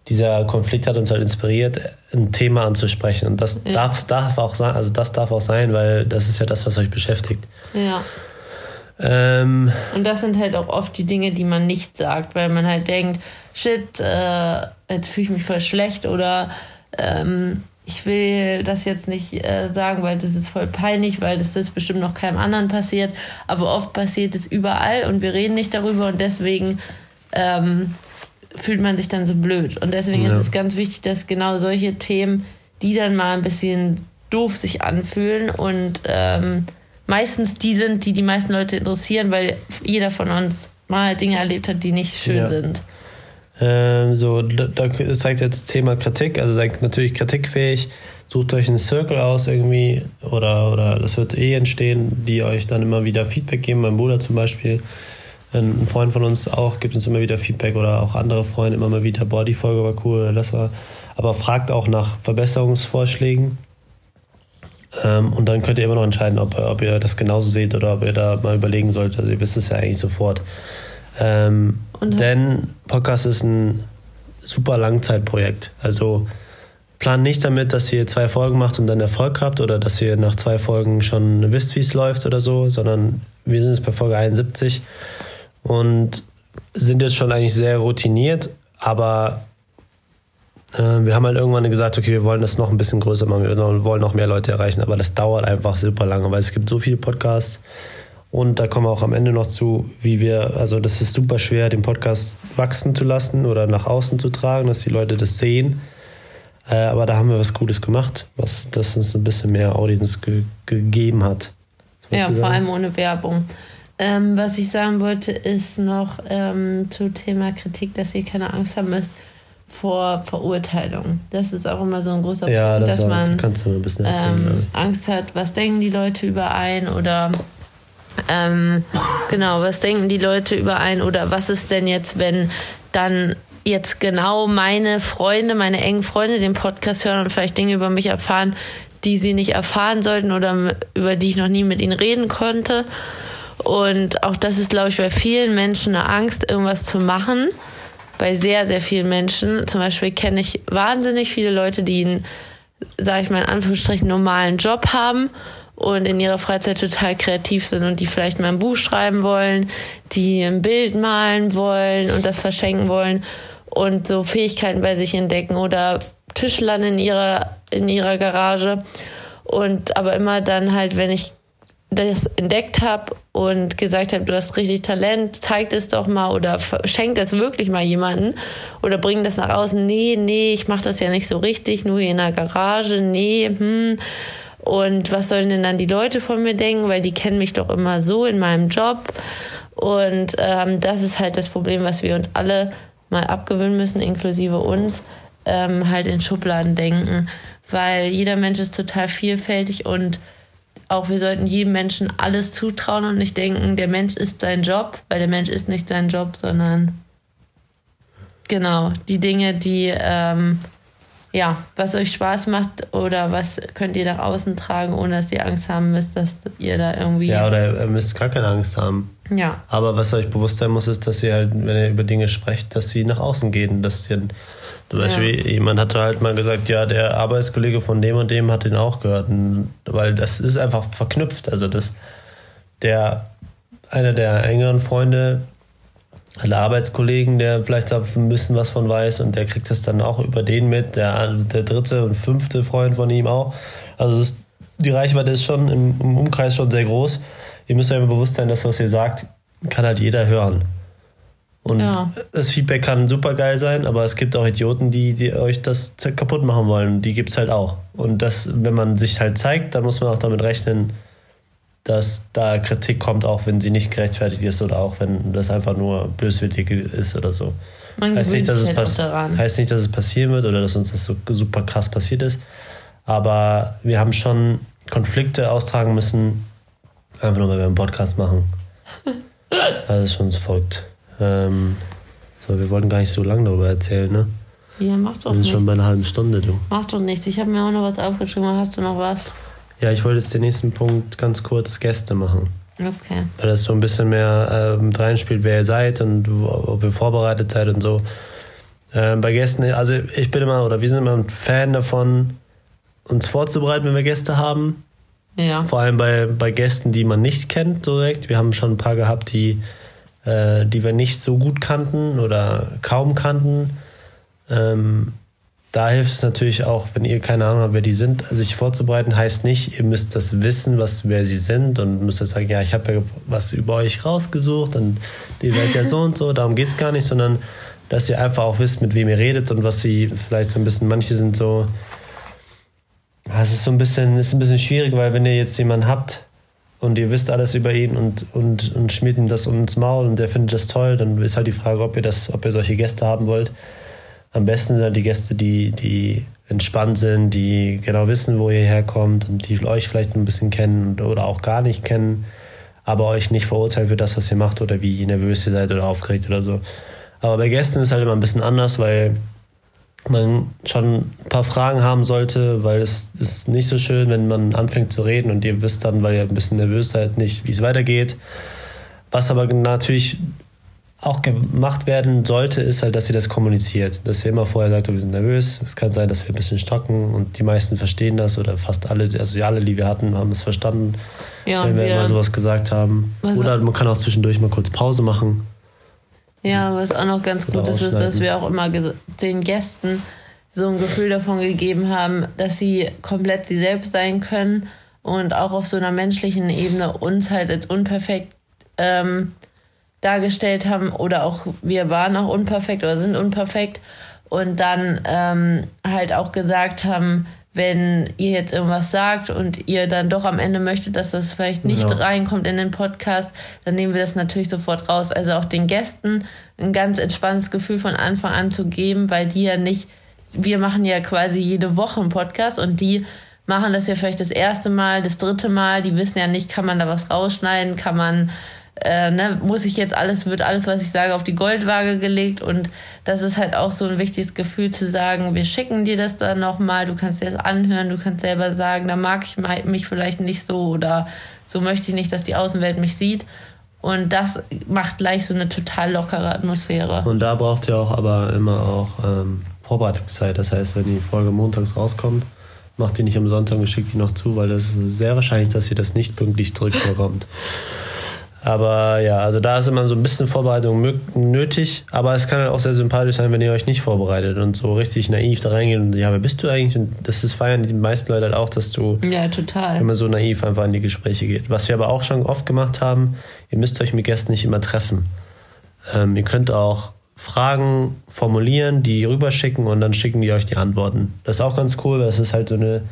dieser Konflikt hat uns halt inspiriert, ein Thema anzusprechen. Und das Ja. darf, darf auch sein, also das darf auch sein, weil das ist ja das, was euch beschäftigt. ja. Ähm, Und das sind halt auch oft die Dinge, die man nicht sagt, weil man halt denkt, shit, äh, jetzt fühle ich mich voll schlecht oder ähm, ich will das jetzt nicht äh, sagen, weil das ist voll peinlich, weil das ist bestimmt noch keinem anderen passiert. Aber oft passiert es überall und wir reden nicht darüber und deswegen ähm, fühlt man sich dann so blöd. Und deswegen Ja. ist es ganz wichtig, dass genau solche Themen, die dann mal ein bisschen doof sich anfühlen und ähm, meistens die sind, die die meisten Leute interessieren, weil jeder von uns mal Dinge erlebt hat, die nicht schön Ja. sind. Ähm, so, da, da zeigt jetzt Thema Kritik, also seid natürlich kritikfähig, sucht euch einen Circle aus irgendwie oder, oder das wird eh entstehen, die euch dann immer wieder Feedback geben. Mein Bruder zum Beispiel, ein Freund von uns auch, gibt uns immer wieder Feedback oder auch andere Freunde immer mal wieder, boah, die Folge war cool, das war, aber fragt auch nach Verbesserungsvorschlägen. Ähm, und dann könnt ihr immer noch entscheiden, ob, ob ihr das genauso seht oder ob ihr da mal überlegen solltet. Also ihr wisst es ja eigentlich sofort. Ähm, denn Podcast ist ein super Langzeitprojekt. Also plant nicht damit, dass ihr zwei Folgen macht und dann Erfolg habt oder dass ihr nach zwei Folgen schon wisst, wie es läuft oder so, sondern wir sind jetzt bei Folge 71 und sind jetzt schon eigentlich sehr routiniert, aber äh, wir haben halt irgendwann gesagt, okay, wir wollen das noch ein bisschen größer machen, wir wollen noch mehr Leute erreichen, aber das dauert einfach super lange, weil es gibt so viele Podcasts und da kommen wir auch am Ende noch zu, wie wir, also das ist super schwer, den Podcast wachsen zu lassen oder nach außen zu tragen, dass die Leute das sehen. Äh, aber da haben wir was Gutes gemacht, was das uns ein bisschen mehr Audience ge gegeben hat. Ja, vor allem ohne Werbung. Ähm, was ich sagen wollte, ist noch ähm, zu Thema Kritik, dass ihr keine Angst haben müsst vor Verurteilung. Das ist auch immer so ein großer Ja, Punkt, das dass man erzählen. ähm, Angst hat, was denken die Leute über einen oder ähm, genau, was denken die Leute über einen oder was ist denn jetzt, wenn dann jetzt genau meine Freunde, meine engen Freunde den Podcast hören und vielleicht Dinge über mich erfahren, die sie nicht erfahren sollten oder über die ich noch nie mit ihnen reden konnte. Und auch das ist, glaube ich, bei vielen Menschen eine Angst, irgendwas zu machen. Bei sehr, sehr vielen Menschen. Zum Beispiel kenne ich wahnsinnig viele Leute, die einen, sage ich mal in Anführungsstrichen, normalen Job haben und in ihrer Freizeit total kreativ sind und die vielleicht mal ein Buch schreiben wollen, die ein Bild malen wollen und das verschenken wollen und so Fähigkeiten bei sich entdecken oder Tischlern in ihrer, in ihrer Garage. Und aber immer dann halt, wenn ich das entdeckt habe und gesagt habe, du hast richtig Talent, zeig es doch mal oder schenk das wirklich mal jemanden oder bring das nach außen. Nee, nee, ich mache das ja nicht so richtig, nur hier in der Garage. Nee, hm. Und was sollen denn dann die Leute von mir denken, weil die kennen mich doch immer so in meinem Job. Und ähm, das ist halt das Problem, was wir uns alle mal abgewöhnen müssen, inklusive uns, ähm, halt in Schubladen denken. Weil jeder Mensch ist total vielfältig und auch wir sollten jedem Menschen alles zutrauen und nicht denken, der Mensch ist sein Job, weil der Mensch ist nicht sein Job, sondern genau, die Dinge, die, ähm, ja, was euch Spaß macht oder was könnt ihr nach außen tragen, ohne dass ihr Angst haben müsst, dass ihr da irgendwie. Ja, oder ihr müsst gar keine Angst haben. Ja. Aber was euch bewusst sein muss, ist, dass ihr halt, wenn ihr über Dinge sprecht, dass sie nach außen gehen. Dass ihr, zum Beispiel, ja. jemand hatte halt mal gesagt, ja, der Arbeitskollege von dem und dem hat den auch gehört. Und, weil das ist einfach verknüpft. Also das, der, einer der engeren Freunde einen Arbeitskollegen, der vielleicht da ein bisschen was von weiß und der kriegt das dann auch über den mit, der, der dritte und fünfte Freund von ihm auch. Also ist, die Reichweite ist schon im, im, Umkreis schon sehr groß. Ihr müsst euch bewusst sein, dass was ihr sagt, kann halt jeder hören. Und ja. das Feedback kann super geil sein, aber es gibt auch Idioten, die, die euch das kaputt machen wollen. Die gibt es halt auch. Und das, wenn man sich halt zeigt, dann muss man auch damit rechnen, dass da Kritik kommt, auch wenn sie nicht gerechtfertigt ist oder auch wenn das einfach nur böswillig ist oder so. Man heißt, nicht, dass es halt heißt nicht, dass es passieren wird oder dass uns das so super krass passiert ist. Aber wir haben schon Konflikte austragen müssen, einfach nur, weil wir einen Podcast machen. also ist schon folgt. Ähm, so, wir wollten gar nicht so lange darüber erzählen, ne? Ja, mach doch Wir sind schon bei einer halben Stunde, du. Mach doch nichts. Ich habe mir auch noch was aufgeschrieben. Hast du noch was? Ja, ich wollte jetzt den nächsten Punkt ganz kurz Gäste machen. Okay. Weil das so ein bisschen mehr äh, mit reinspielt, wer ihr seid und ob ihr vorbereitet seid und so. Äh, bei Gästen, also ich bin immer, oder wir sind immer ein Fan davon, uns vorzubereiten, wenn wir Gäste haben. Ja. Vor allem bei, bei Gästen, die man nicht kennt direkt. Wir haben schon ein paar gehabt, die, äh, die wir nicht so gut kannten oder kaum kannten. Ähm, da hilft es natürlich auch, wenn ihr keine Ahnung habt, wer die sind, sich vorzubereiten, heißt nicht, ihr müsst das wissen, was, wer sie sind und müsst jetzt sagen, ja, ich habe ja was über euch rausgesucht und ihr seid ja so und so, darum geht es gar nicht, sondern dass ihr einfach auch wisst, mit wem ihr redet und was sie vielleicht so ein bisschen, manche sind so, es ist so ein bisschen, ist ein bisschen schwierig, weil wenn ihr jetzt jemanden habt und ihr wisst alles über ihn und, und, und schmiert ihm das ums Maul und der findet das toll, dann ist halt die Frage, ob ihr das, ob ihr solche Gäste haben wollt am besten sind halt die Gäste, die, die entspannt sind, die genau wissen, wo ihr herkommt und die euch vielleicht ein bisschen kennen oder auch gar nicht kennen, aber euch nicht verurteilen für das, was ihr macht oder wie nervös ihr seid oder aufgeregt oder so. Aber bei Gästen ist halt immer ein bisschen anders, weil man schon ein paar Fragen haben sollte, weil es ist nicht so schön, wenn man anfängt zu reden und ihr wisst dann, weil ihr ein bisschen nervös seid, nicht, wie es weitergeht. Was aber natürlich auch gemacht werden sollte, ist halt, dass sie das kommuniziert. Dass sie immer vorher sagt, wir sind nervös, es kann sein, dass wir ein bisschen stocken und die meisten verstehen das oder fast alle, also alle, die wir hatten, haben es verstanden, ja, wenn wir, wir mal sowas gesagt haben. Oder man kann auch zwischendurch mal kurz Pause machen. Ja, was auch noch ganz gut ist, ist, dass wir auch immer den Gästen so ein Gefühl davon gegeben haben, dass sie komplett sie selbst sein können und auch auf so einer menschlichen Ebene uns halt als unperfekt ähm, dargestellt haben oder auch wir waren auch unperfekt oder sind unperfekt und dann ähm, halt auch gesagt haben, wenn ihr jetzt irgendwas sagt und ihr dann doch am Ende möchtet, dass das vielleicht nicht genau. reinkommt in den Podcast, dann nehmen wir das natürlich sofort raus. Also auch den Gästen ein ganz entspanntes Gefühl von Anfang an zu geben, weil die ja nicht, wir machen ja quasi jede Woche einen Podcast und die machen das ja vielleicht das erste Mal, das dritte Mal, die wissen ja nicht, kann man da was rausschneiden, kann man äh, ne, muss ich jetzt alles, wird alles, was ich sage, auf die Goldwaage gelegt und das ist halt auch so ein wichtiges Gefühl zu sagen, wir schicken dir das dann nochmal, du kannst dir das anhören, du kannst selber sagen, da mag ich mich vielleicht nicht so oder so möchte ich nicht, dass die Außenwelt mich sieht. Und das macht gleich so eine total lockere Atmosphäre. Und da braucht ihr auch aber immer auch ähm, Vorbereitungszeit. Das heißt, wenn die Folge montags rauskommt, macht die nicht am Sonntag und schickt die noch zu, weil es ist sehr wahrscheinlich, dass ihr das nicht pünktlich zurückbekommt. Aber ja, also da ist immer so ein bisschen Vorbereitung nötig. Aber es kann halt auch sehr sympathisch sein, wenn ihr euch nicht vorbereitet und so richtig naiv da reingeht und ja, wer bist du eigentlich? Und das ist feiern die meisten Leute halt auch, dass du ja, total. immer so naiv einfach in die Gespräche geht. Was wir aber auch schon oft gemacht haben, ihr müsst euch mit Gästen nicht immer treffen. Ähm, ihr könnt auch Fragen formulieren, die rüberschicken und dann schicken die euch die Antworten. Das ist auch ganz cool, weil es ist halt so eine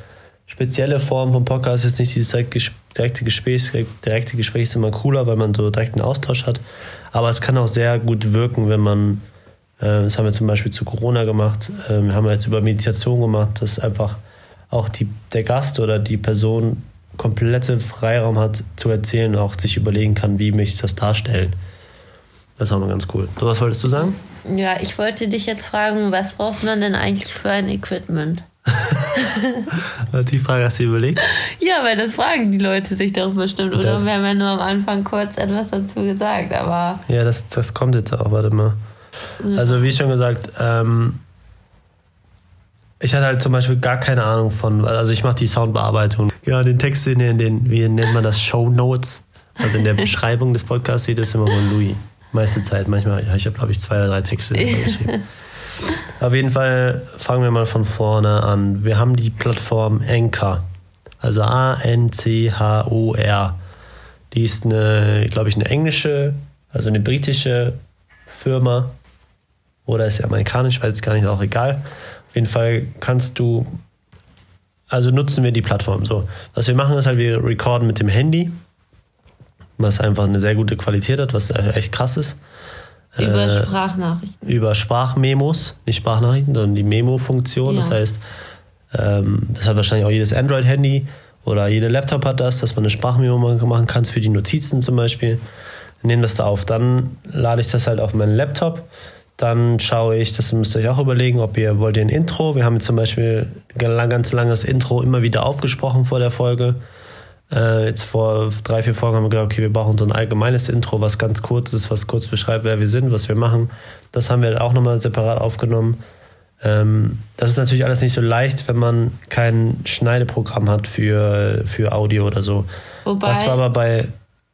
spezielle Form vom Podcast ist nicht dieses direkte Gespräch. Direkte Gespräch ist immer cooler, weil man so direkten Austausch hat. Aber es kann auch sehr gut wirken, wenn man, äh, das haben wir zum Beispiel zu Corona gemacht, äh, wir haben jetzt über Meditation gemacht, dass einfach auch die, der Gast oder die Person komplette Freiraum hat zu erzählen und auch sich überlegen kann, wie möchte ich das darstellen. Das ist auch mal ganz cool. So, was wolltest du sagen? Ja, ich wollte dich jetzt fragen, was braucht man denn eigentlich für ein Equipment? Die Frage hast du dir überlegt? Ja, weil das fragen die Leute sich doch bestimmt. Oder Das- wir haben ja nur am Anfang kurz etwas dazu gesagt, aber Ja, das, das kommt jetzt auch, warte mal. Also wie schon gesagt, ähm, ich hatte halt zum Beispiel gar keine Ahnung von, also ich mache die Soundbearbeitung. Ja, den Text in den, den, wie nennt man das, Show Notes, also in der Beschreibung des Podcasts steht das immer von Louis. Meiste Zeit, manchmal, ja, ich habe glaube ich zwei oder drei Texte geschrieben. Auf jeden Fall fangen wir mal von vorne an. Wir haben die Plattform Anchor, also A-N-C-H-O-R. Die ist eine, glaube ich, eine englische, also eine britische Firma oder ist ja amerikanisch, weiß ich gar nicht, auch egal. Auf jeden Fall kannst du, also nutzen wir die Plattform so. Was wir machen ist halt, wir recorden mit dem Handy, was einfach eine sehr gute Qualität hat, was echt krass ist. Über Äh, Sprachnachrichten. über Sprachmemos, nicht Sprachnachrichten, sondern die Memo-Funktion. Das Ja. heißt, ähm, das hat wahrscheinlich auch jedes Android-Handy oder jeder Laptop hat das, dass man eine Sprachmemo machen kann für die Notizen zum Beispiel. Wir nehmen das da auf. Dann lade ich das halt auf meinen Laptop. Dann schaue ich, das müsst ihr euch auch überlegen, ob ihr wollt ihr ein Intro. Wir haben jetzt zum Beispiel ein ganz langes Intro immer wieder aufgesprochen vor der Folge. Äh, jetzt vor drei, vier Folgen haben wir gesagt, okay, wir brauchen so ein allgemeines Intro, was ganz kurz ist, was kurz beschreibt, wer wir sind, was wir machen. Das haben wir auch nochmal separat aufgenommen. Ähm, das ist natürlich alles nicht so leicht, wenn man kein Schneideprogramm hat für, für Audio oder so. Wobei- das war aber bei,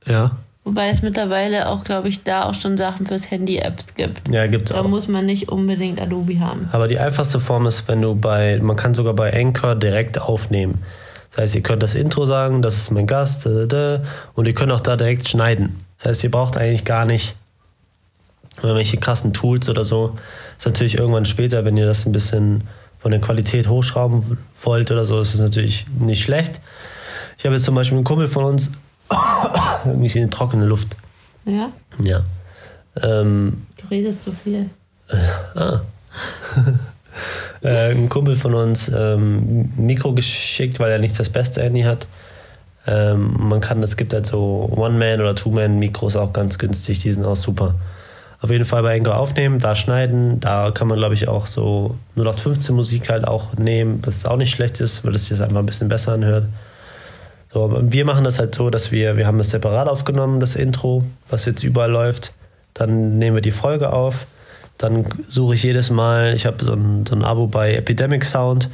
ja, Wobei es mittlerweile auch, glaube ich, da auch schon Sachen fürs Handy-Apps gibt. ja, gibt's Da auch. muss man nicht unbedingt Adobe haben. Aber die einfachste Form ist, wenn du bei, man kann sogar bei Anchor direkt aufnehmen. Das heißt, ihr könnt das Intro sagen, das ist mein Gast, und ihr könnt auch da direkt schneiden. Das heißt, ihr braucht eigentlich gar nicht irgendwelche krassen Tools oder so. Ist natürlich irgendwann später, wenn ihr das ein bisschen von der Qualität hochschrauben wollt oder so, ist es natürlich nicht schlecht. Ich habe jetzt zum Beispiel einen Kumpel von uns, irgendwie in trockene Luft. Ja? Ja. Ähm, Du redest so viel. äh, ein Kumpel von uns ähm, ein Mikro geschickt, weil er nicht das beste Handy hat. Ähm, man kann, es gibt halt so One-Man- oder Two-Man-Mikros auch ganz günstig, die sind auch super. Auf jeden Fall bei Anchor aufnehmen, da schneiden, da kann man glaube ich auch so 0815 Musik halt auch nehmen, was auch nicht schlecht ist, weil das einfach ein bisschen besser anhört. So, wir machen das halt so, dass wir, wir haben es separat aufgenommen, das Intro, was jetzt überall läuft. Dann nehmen wir die Folge auf. Dann suche ich jedes Mal, ich habe so ein, so ein Abo bei Epidemic Sound.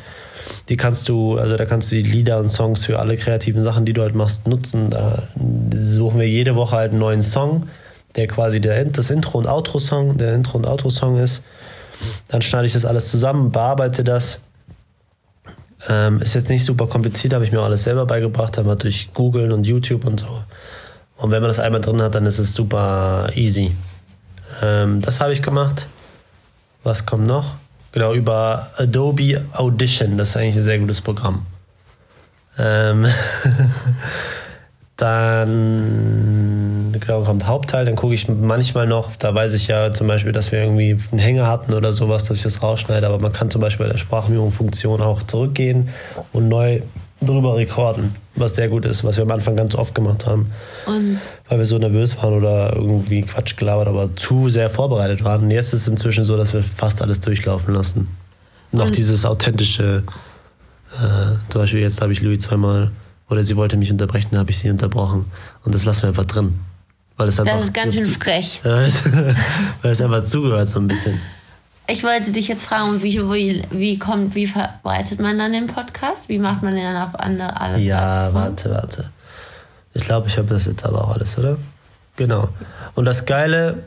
Die kannst du, also da kannst du die Lieder und Songs für alle kreativen Sachen, die du halt machst, nutzen. Da suchen wir jede Woche halt einen neuen Song, der quasi der, das Intro- und Outro-Song, der Intro- und Outro-Song ist. Dann schneide ich das alles zusammen, bearbeite das. Ähm, ist jetzt nicht super kompliziert, habe ich mir alles selber beigebracht, aber durch Googeln und YouTube und so. Und wenn man das einmal drin hat, dann ist es super easy. Ähm, das habe ich gemacht. Was kommt noch? Genau, über Adobe Audition. Das ist eigentlich ein sehr gutes Programm. Ähm dann genau, kommt Hauptteil. Dann gucke ich manchmal noch, da weiß ich ja zum Beispiel, dass wir irgendwie einen Hänger hatten oder sowas, dass ich das rausschneide. Aber man kann zum Beispiel bei der Sprachmemo-Funktion auch zurückgehen und neu drüber rekorden, was sehr gut ist, was wir am Anfang ganz oft gemacht haben Und weil wir so nervös waren oder irgendwie Quatsch gelabert, aber zu sehr vorbereitet waren. Und jetzt ist es inzwischen so, dass wir fast alles durchlaufen lassen. Noch dieses authentische, äh, zum Beispiel jetzt habe ich Louis zweimal, oder sie wollte mich unterbrechen, da habe ich sie unterbrochen. Und das lassen wir einfach drin. Weil es einfach das ist ganz schön frech. Das- weil es einfach zugehört so ein bisschen. Ich wollte dich jetzt fragen, wie, wie, wie kommt, wie verbreitet man dann den Podcast? Wie macht man den dann auf andere alle Ja, warte, warte. Ich glaube, ich habe das jetzt aber auch alles, oder? Genau. Und das Geile,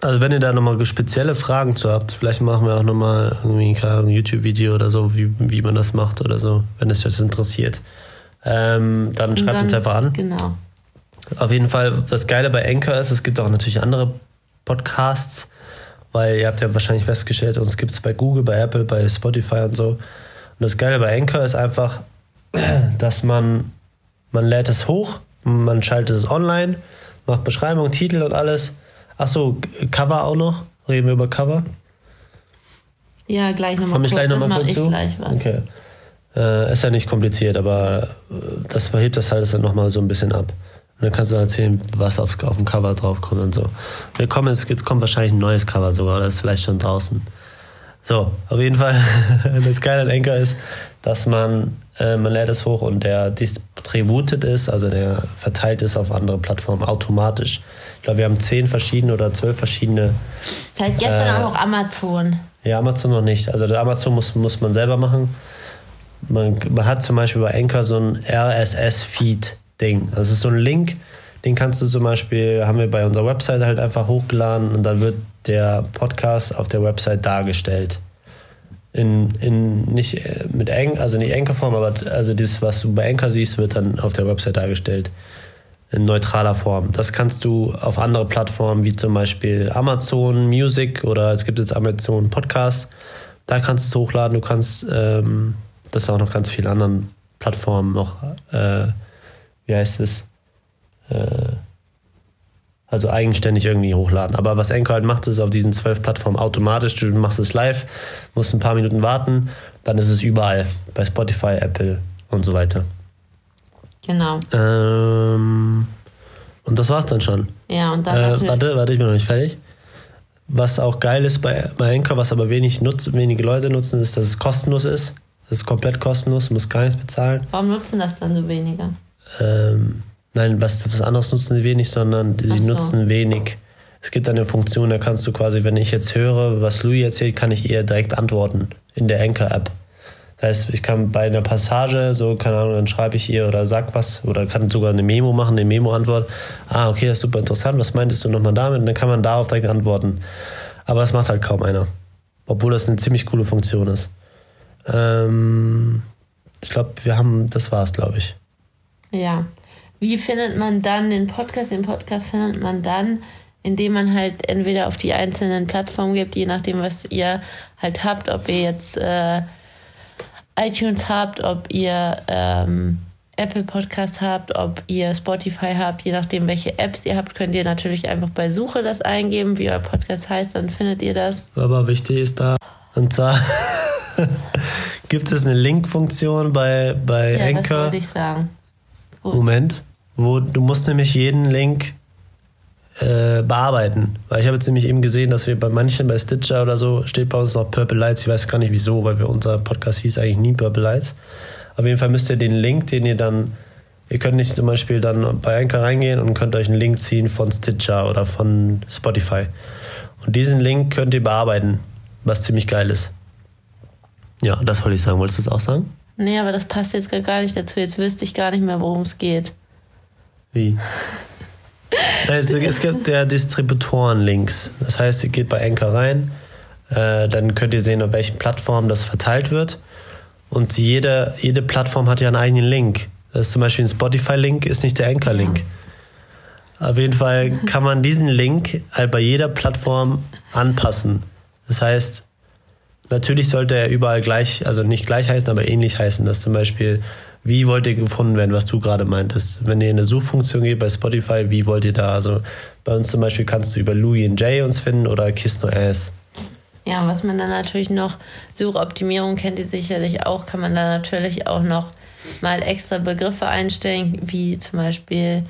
also wenn ihr da nochmal spezielle Fragen zu habt, vielleicht machen wir auch nochmal irgendwie keine Ahnung, ein YouTube-Video oder so, wie, wie man das macht oder so, wenn es euch interessiert. Ähm, dann schreibt uns einfach an. Genau. Auf jeden Fall, das Geile bei Anchor ist, es gibt auch natürlich andere Podcasts, weil ihr habt ja wahrscheinlich festgestellt, uns gibt es bei Google, bei Apple, bei Spotify und so. Und das Geile bei Anchor ist einfach, dass man, man lädt es hoch, man schaltet es online, macht Beschreibung, Titel und alles. Achso, Cover auch noch. Reden wir über Cover? Ja, gleich nochmal kurz. gleich nochmal mache kurz zu? Okay. Äh, ist ja nicht kompliziert, aber äh, das verhebt das halt dann nochmal so ein bisschen ab. Und dann kannst du erzählen, was aufs, auf dem Cover draufkommt und so. Wir kommen jetzt, jetzt kommt wahrscheinlich ein neues Cover sogar, oder ist vielleicht schon draußen. So, auf jeden Fall, das Geile an Anchor ist, dass man, äh, man lädt es hoch und der distributed ist, also der verteilt ist auf andere Plattformen automatisch. Ich glaube, wir haben zehn verschiedene oder zwölf verschiedene. Seit gestern Äh, auch noch Amazon. Ja, Amazon noch nicht. Also Amazon muss, muss man selber machen. Man, man hat zum Beispiel bei Anchor so ein RSS-Feed-Ding. Das ist so ein Link, den kannst du zum Beispiel, haben wir bei unserer Website halt einfach hochgeladen und dann wird der Podcast auf der Website dargestellt. In, in nicht äh, mit Eng, also nicht Anchor-Form, aber also das, was du bei Anchor siehst, wird dann auf der Website dargestellt. In neutraler Form. Das kannst du auf andere Plattformen wie zum Beispiel Amazon Music oder es gibt jetzt Amazon Podcast. Da kannst du es hochladen. Du kannst ähm, das auch noch ganz vielen anderen Plattformen noch, äh, wie heißt es? Äh, also eigenständig irgendwie hochladen. Aber was Anchor halt macht, ist auf diesen zwölf Plattformen automatisch. Du machst es live, musst ein paar Minuten warten, dann ist es überall. Bei Spotify, Apple und so weiter. Genau. Ähm, und das war's dann schon. Ja, und dann Äh, warte, warte, ich bin noch nicht fertig. Was auch geil ist bei, bei Anchor, was aber wenig nutz, wenige Leute nutzen, ist, dass es kostenlos ist. Es ist komplett kostenlos, du musst gar nichts bezahlen. Warum nutzen das dann so weniger? Ähm, nein, was, was anderes nutzen sie wenig, sondern sie so. nutzen wenig. Es gibt eine Funktion, da kannst du quasi, wenn ich jetzt höre, was Louis erzählt, kann ich ihr direkt antworten in der Anchor-App. Das heißt, ich kann bei einer Passage, so, keine Ahnung, dann schreibe ich ihr oder sag was oder kann sogar eine Memo machen, eine Memo-Antwort. Ah, okay, das ist super interessant, was meintest du nochmal damit? Und dann kann man darauf direkt antworten. Aber das macht halt kaum einer. Obwohl das eine ziemlich coole Funktion ist. Ähm, ich glaube, wir haben, das war's, glaube ich. Ja. Wie findet man dann den Podcast? Den Podcast findet man dann, indem man halt entweder auf die einzelnen Plattformen gibt, je nachdem, was ihr halt habt, ob ihr jetzt äh, iTunes habt, ob ihr ähm, Apple Podcast habt, ob ihr Spotify habt, je nachdem, welche Apps ihr habt, könnt ihr natürlich einfach bei Suche das eingeben, wie euer Podcast heißt, dann findet ihr das. Aber wichtig ist da, und zwar gibt es eine Link-Funktion bei, bei Ja, das Anchor. würde ich sagen. Moment, wo du musst nämlich jeden Link äh, bearbeiten. Weil ich habe jetzt nämlich eben gesehen, dass wir bei manchen, bei Stitcher oder so, steht bei uns noch Purple Lights. Ich weiß gar nicht wieso, weil wir unser Podcast hieß eigentlich nie Purple Lights. Auf jeden Fall müsst ihr den Link, den ihr dann, ihr könnt nicht zum Beispiel dann bei Anchor reingehen und könnt euch einen Link ziehen von Stitcher oder von Spotify. Und diesen Link könnt ihr bearbeiten, was ziemlich geil ist. Ja, das wollte ich sagen. Wolltest du das auch sagen? Nee, aber das passt jetzt gar nicht dazu. Jetzt wüsste ich gar nicht mehr, worum es geht. Wie? Also, es gibt ja Distributoren-Links. Das heißt, ihr geht bei Anchor rein, äh, dann könnt ihr sehen, auf welchen Plattformen das verteilt wird. Und jede, jede Plattform hat ja einen eigenen Link. Das ist zum Beispiel ein Spotify-Link, ist nicht der Anchor-Link. Auf jeden Fall kann man diesen Link halt bei jeder Plattform anpassen. Das heißt, natürlich sollte er überall gleich, also nicht gleich heißen, aber ähnlich heißen. Das zum Beispiel, wie wollt ihr gefunden werden, was du gerade meintest? Wenn ihr in eine Suchfunktion geht bei Spotify, wie wollt ihr da? Also bei uns zum Beispiel kannst du über Louis and Jay uns finden oder Kiss No Ass. Ja, was man dann natürlich noch, Suchoptimierung kennt ihr sicherlich auch, kann man dann natürlich auch noch mal extra Begriffe einstellen, wie zum Beispiel,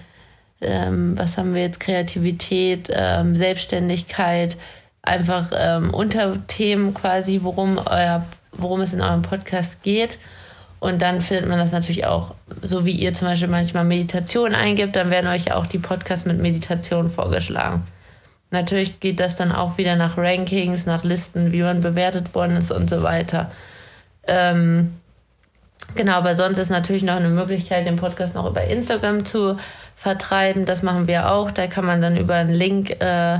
ähm, was haben wir jetzt, Kreativität, ähm, Selbstständigkeit, einfach ähm, Unterthemen quasi, worum, euer, worum es in eurem Podcast geht. Und dann findet man das natürlich auch, so wie ihr zum Beispiel manchmal Meditation eingibt, dann werden euch auch die Podcasts mit Meditation vorgeschlagen. Natürlich geht das dann auch wieder nach Rankings, nach Listen, wie man bewertet worden ist und so weiter. Ähm, genau, aber sonst ist natürlich noch eine Möglichkeit, den Podcast noch über Instagram zu vertreiben. Das machen wir auch. Da kann man dann über einen Link äh,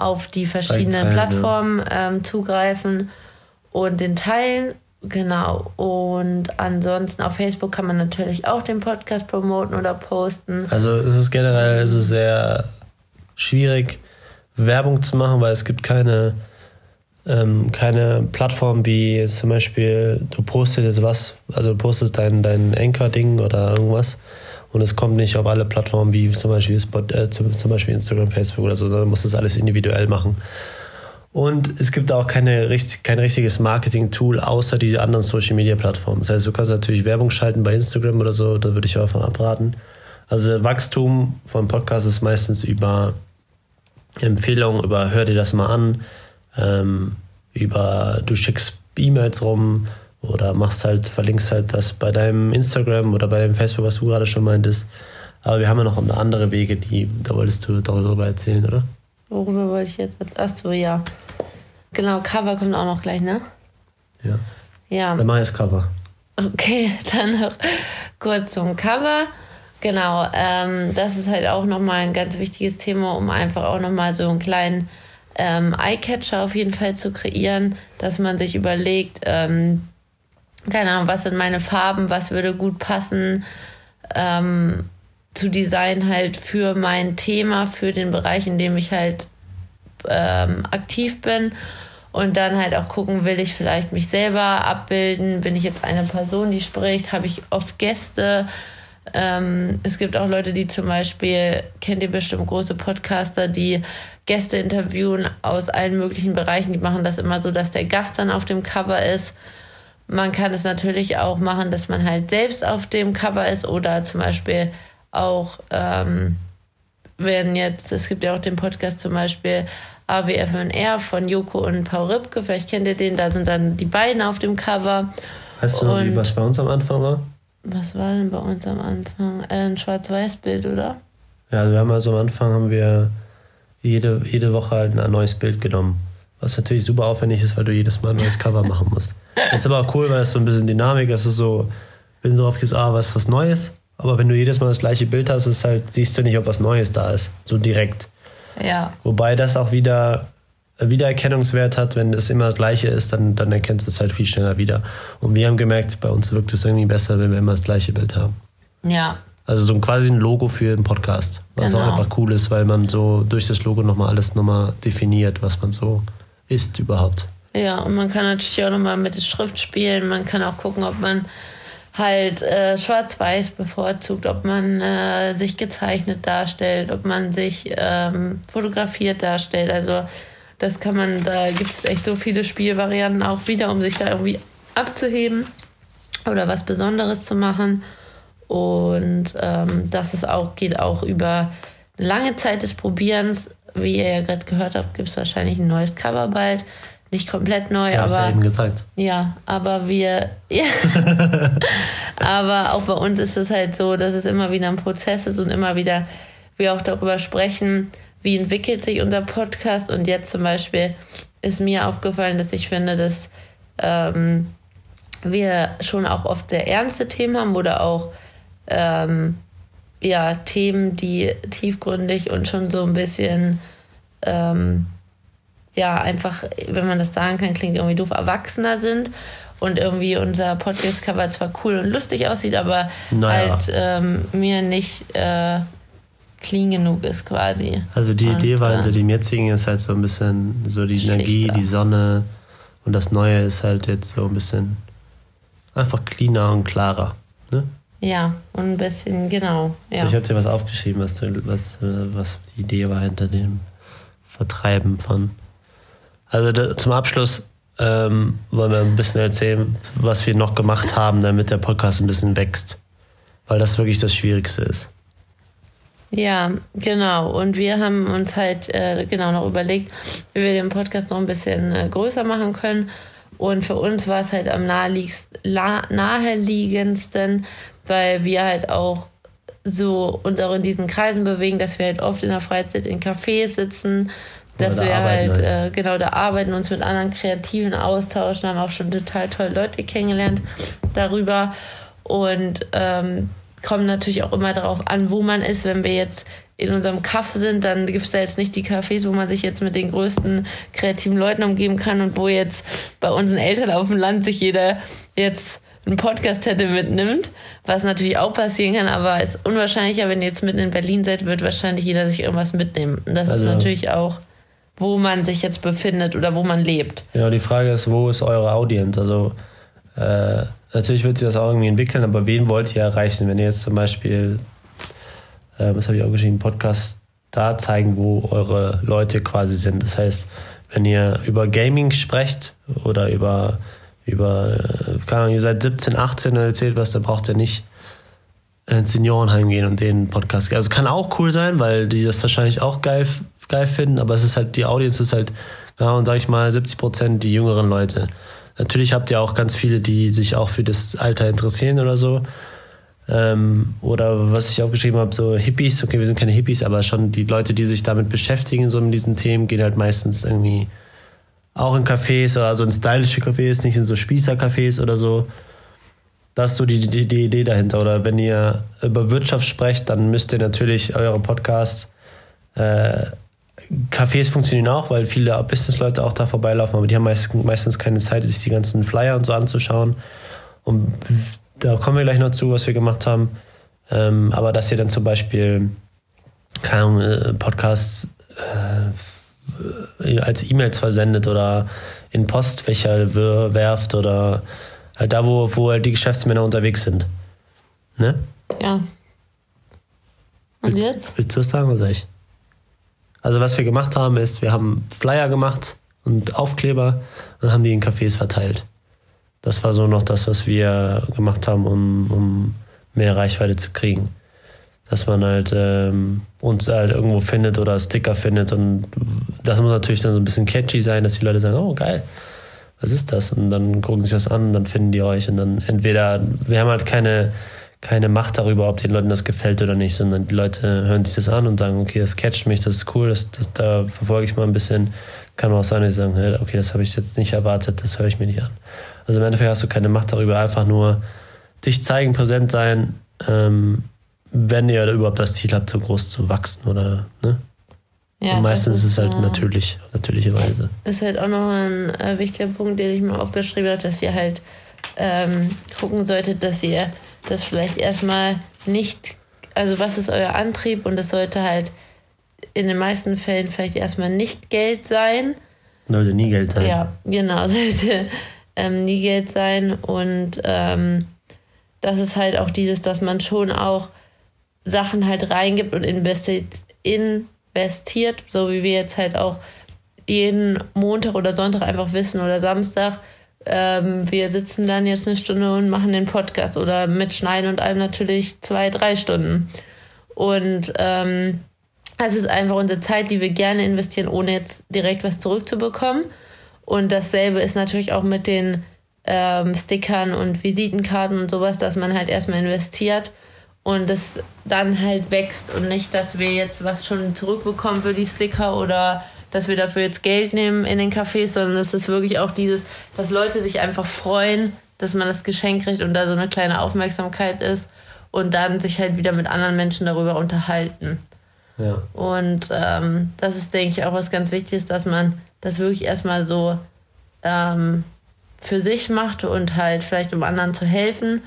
auf die verschiedenen. Plattformen ähm, zugreifen und den teilen. Genau. Und ansonsten auf Facebook kann man natürlich auch den Podcast promoten oder posten. Also es ist generell es ist sehr schwierig, Werbung zu machen, weil es gibt keine, ähm, keine Plattform wie zum Beispiel, du postest jetzt was, also du postest dein, dein Anchor-Ding oder irgendwas und es kommt nicht auf alle Plattformen wie zum Beispiel, Spot, äh, zum, zum Beispiel Instagram, Facebook oder so, sondern du musst das alles individuell machen. Und es gibt auch keine, kein richtiges Marketing-Tool außer diese anderen Social-Media-Plattformen. Das heißt, du kannst natürlich Werbung schalten bei Instagram oder so, da würde ich aber von abraten. Also Wachstum von Podcast ist meistens über Empfehlungen, über hör dir das mal an, ähm, über du schickst E-Mails rum oder machst halt, verlinkst halt das bei deinem Instagram oder bei deinem Facebook, was du gerade schon meintest. Aber wir haben ja noch andere Wege, die, da wolltest du darüber erzählen, oder? Worüber wollte ich jetzt? Achso, ja. Genau, Cover kommt auch noch gleich, ne? Ja. Ja. Dann mach das Cover. Okay, dann noch kurz zum Cover. Genau, ähm, das ist halt auch nochmal ein ganz wichtiges Thema, um einfach auch nochmal so einen kleinen ähm, Eyecatcher auf jeden Fall zu kreieren, dass man sich überlegt, ähm, keine Ahnung, was sind meine Farben, was würde gut passen, ähm, zu designen halt für mein Thema, für den Bereich, in dem ich halt ähm, aktiv bin und dann halt auch gucken, will ich vielleicht mich selber abbilden, bin ich jetzt eine Person, die spricht, habe ich oft Gäste. Ähm, es gibt auch Leute, die zum Beispiel, kennt ihr bestimmt große Podcaster, die Gäste interviewen aus allen möglichen Bereichen. Die machen das immer so, dass der Gast dann auf dem Cover ist. Man kann es natürlich auch machen, dass man halt selbst auf dem Cover ist oder zum Beispiel auch, ähm, wenn jetzt, es gibt ja auch den Podcast zum Beispiel AWFNR von Joko und Paul Ripke, vielleicht kennt ihr den, da sind dann die beiden auf dem Cover. Weißt du noch, wie was bei uns am Anfang war? Was war denn bei uns am Anfang? Äh, ein Schwarz-Weiß-Bild, oder? Ja, also wir haben also am Anfang haben wir jede, jede Woche halt ein neues Bild genommen. Was natürlich super aufwendig ist, weil du jedes Mal ein neues Cover machen musst. Das ist aber auch cool, weil es so ein bisschen Dynamik ist. so, wenn du drauf gehst, ah, was was Neues. Aber wenn du jedes Mal das gleiche Bild hast, ist halt, siehst du nicht, ob was Neues da ist. So direkt. Ja. Wobei das auch wieder Wiedererkennungswert hat, wenn es immer das gleiche ist, dann, dann erkennst du es halt viel schneller wieder. Und wir haben gemerkt, bei uns wirkt es irgendwie besser, wenn wir immer das gleiche Bild haben. Ja. Also so quasi ein Logo für den Podcast, was genau. auch einfach cool ist, weil man so durch das Logo nochmal alles nochmal definiert, was man so ist überhaupt. Ja, und man kann natürlich auch nochmal mit der Schrift spielen. Man kann auch gucken, ob man halt äh, schwarz-weiß bevorzugt, ob man äh, sich gezeichnet darstellt, ob man sich ähm, fotografiert darstellt. Also das kann man, da gibt es echt so viele Spielvarianten auch wieder, um sich da irgendwie abzuheben oder was Besonderes zu machen. Und ähm, das ist auch, geht auch über lange Zeit des Probierens. Wie ihr ja gerade gehört habt, gibt es wahrscheinlich ein neues Cover bald nicht komplett neu, ja, aber. Ja eben gezeigt. Ja, aber wir. Ja. aber auch bei uns ist es halt so, dass es immer wieder ein Prozess ist und immer wieder wir auch darüber sprechen, wie entwickelt sich unser Podcast. Und jetzt zum Beispiel ist mir aufgefallen, dass ich finde, dass ähm, wir schon auch oft sehr ernste Themen haben oder auch ähm, ja, Themen, die tiefgründig und schon so ein bisschen ähm, ja einfach, wenn man das sagen kann, klingt irgendwie doof, erwachsener sind und irgendwie unser Podcast-Cover zwar cool und lustig aussieht, aber naja. halt ähm, mir nicht äh, clean genug ist quasi. Also die und, Idee war hinter dem jetzigen ist halt so ein bisschen so die schlichter. Energie, die Sonne und das Neue ist halt jetzt so ein bisschen einfach cleaner und klarer. Ne? Ja, und ein bisschen, genau. Ja. Ich habe dir was aufgeschrieben, was, was, was die Idee war hinter dem Vertreiben von also da, zum Abschluss ähm, wollen wir ein bisschen erzählen, was wir noch gemacht haben, damit der Podcast ein bisschen wächst. Weil das wirklich das Schwierigste ist. Ja, genau. Und wir haben uns halt äh, genau noch überlegt, wie wir den Podcast noch ein bisschen äh, größer machen können. Und für uns war es halt am naheliegendsten, weil wir halt auch so uns auch in diesen Kreisen bewegen, dass wir halt oft in der Freizeit in Cafés sitzen, dass wir halt, halt. Äh, genau da arbeiten, uns mit anderen Kreativen austauschen, haben auch schon total tolle Leute kennengelernt darüber und ähm, kommt natürlich auch immer darauf an, wo man ist. Wenn wir jetzt in unserem Kaff sind, dann gibt es da jetzt nicht die Cafés, wo man sich jetzt mit den größten kreativen Leuten umgeben kann und wo jetzt bei unseren Eltern auf dem Land sich jeder jetzt einen Podcast hätte mitnimmt, was natürlich auch passieren kann, aber ist unwahrscheinlicher, wenn ihr jetzt mitten in Berlin seid, wird wahrscheinlich jeder sich irgendwas mitnehmen. Und das also, ist natürlich auch wo man sich jetzt befindet oder wo man lebt. Genau, die Frage ist, wo ist eure Audience? Also äh, natürlich wird sich das auch irgendwie entwickeln, aber wen wollt ihr erreichen? Wenn ihr jetzt zum Beispiel, äh, das habe ich auch geschrieben, Podcast da zeigen, wo eure Leute quasi sind. Das heißt, wenn ihr über Gaming sprecht oder über, über keine Ahnung, ihr seid 17, 18 und erzählt was, dann braucht ihr nicht ins Seniorenheim gehen und den Podcast. Also kann auch cool sein, weil die das wahrscheinlich auch geil, geil finden, aber es ist halt, die Audience ist halt, ja, und sag ich mal, 70 Prozent die jüngeren Leute. Natürlich habt ihr auch ganz viele, die sich auch für das Alter interessieren oder so. Ähm, oder was ich aufgeschrieben habe, so Hippies, okay, wir sind keine Hippies, aber schon die Leute, die sich damit beschäftigen, so mit diesen Themen, gehen halt meistens irgendwie auch in Cafés oder so in stylische Cafés, nicht in so Spießer-Cafés oder so. Das ist so die, die, die Idee dahinter. Oder wenn ihr über Wirtschaft sprecht, dann müsst ihr natürlich eure Podcasts äh, Cafés funktionieren auch, weil viele Businessleute auch da vorbeilaufen, aber die haben meist, meistens keine Zeit, sich die ganzen Flyer und so anzuschauen. Und da kommen wir gleich noch zu, was wir gemacht haben. Ähm, aber dass ihr dann zum Beispiel keine Ahnung, äh, Podcasts äh, als E-Mails versendet oder in Postfächer werft oder halt da, wo, wo halt die Geschäftsmänner unterwegs sind. Ne? Ja. Und willst, jetzt? Willst du was sagen oder soll ich? Also was wir gemacht haben, ist, wir haben Flyer gemacht und Aufkleber und haben die in Cafés verteilt. Das war so noch das, was wir gemacht haben, um, um mehr Reichweite zu kriegen. Dass man halt ähm, uns halt irgendwo findet oder Sticker findet und das muss natürlich dann so ein bisschen catchy sein, dass die Leute sagen, oh geil, was ist das? Und dann gucken sich das an und dann finden die euch und dann entweder, wir haben halt keine, keine Macht darüber, ob den Leuten das gefällt oder nicht, sondern die Leute hören sich das an und sagen, okay, das catcht mich, das ist cool, das, das da verfolge ich mal ein bisschen. Kann auch sein, dass sie sagen, okay, das habe ich jetzt nicht erwartet, das höre ich mir nicht an. Also im Endeffekt hast du keine Macht darüber, einfach nur dich zeigen, präsent sein, ähm, wenn ihr überhaupt das Ziel habt, so groß zu wachsen oder ne? Ja, Und meistens ist es halt äh, natürlich, natürlicherweise. ist halt auch noch ein äh, wichtiger Punkt, den ich mal aufgeschrieben habe, dass ihr halt ähm, gucken solltet, dass ihr das vielleicht erstmal nicht, also was ist euer Antrieb und das sollte halt in den meisten Fällen vielleicht erstmal nicht Geld sein. Sollte nie Geld sein. Ja, genau, sollte ähm, nie Geld sein und ähm, das ist halt auch dieses, dass man schon auch Sachen halt reingibt und investiert, investiert, so wie wir jetzt halt auch jeden Montag oder Sonntag einfach wissen oder Samstag, ähm, wir sitzen dann jetzt eine Stunde und machen den Podcast oder mit Schneiden und allem natürlich zwei, drei Stunden. Und ähm, es ist einfach unsere Zeit, die wir gerne investieren, ohne jetzt direkt was zurückzubekommen. Und dasselbe ist natürlich auch mit den ähm, Stickern und Visitenkarten und sowas, dass man halt erstmal investiert und es dann halt wächst und nicht, dass wir jetzt was schon zurückbekommen für die Sticker oder dass wir dafür jetzt Geld nehmen in den Cafés, sondern es ist wirklich auch dieses, dass Leute sich einfach freuen, dass man das Geschenk kriegt und da so eine kleine Aufmerksamkeit ist und dann sich halt wieder mit anderen Menschen darüber unterhalten. Ja. Und ähm, das ist, denke ich, auch was ganz Wichtiges, dass man das wirklich erstmal so ähm, für sich macht und halt vielleicht um anderen zu helfen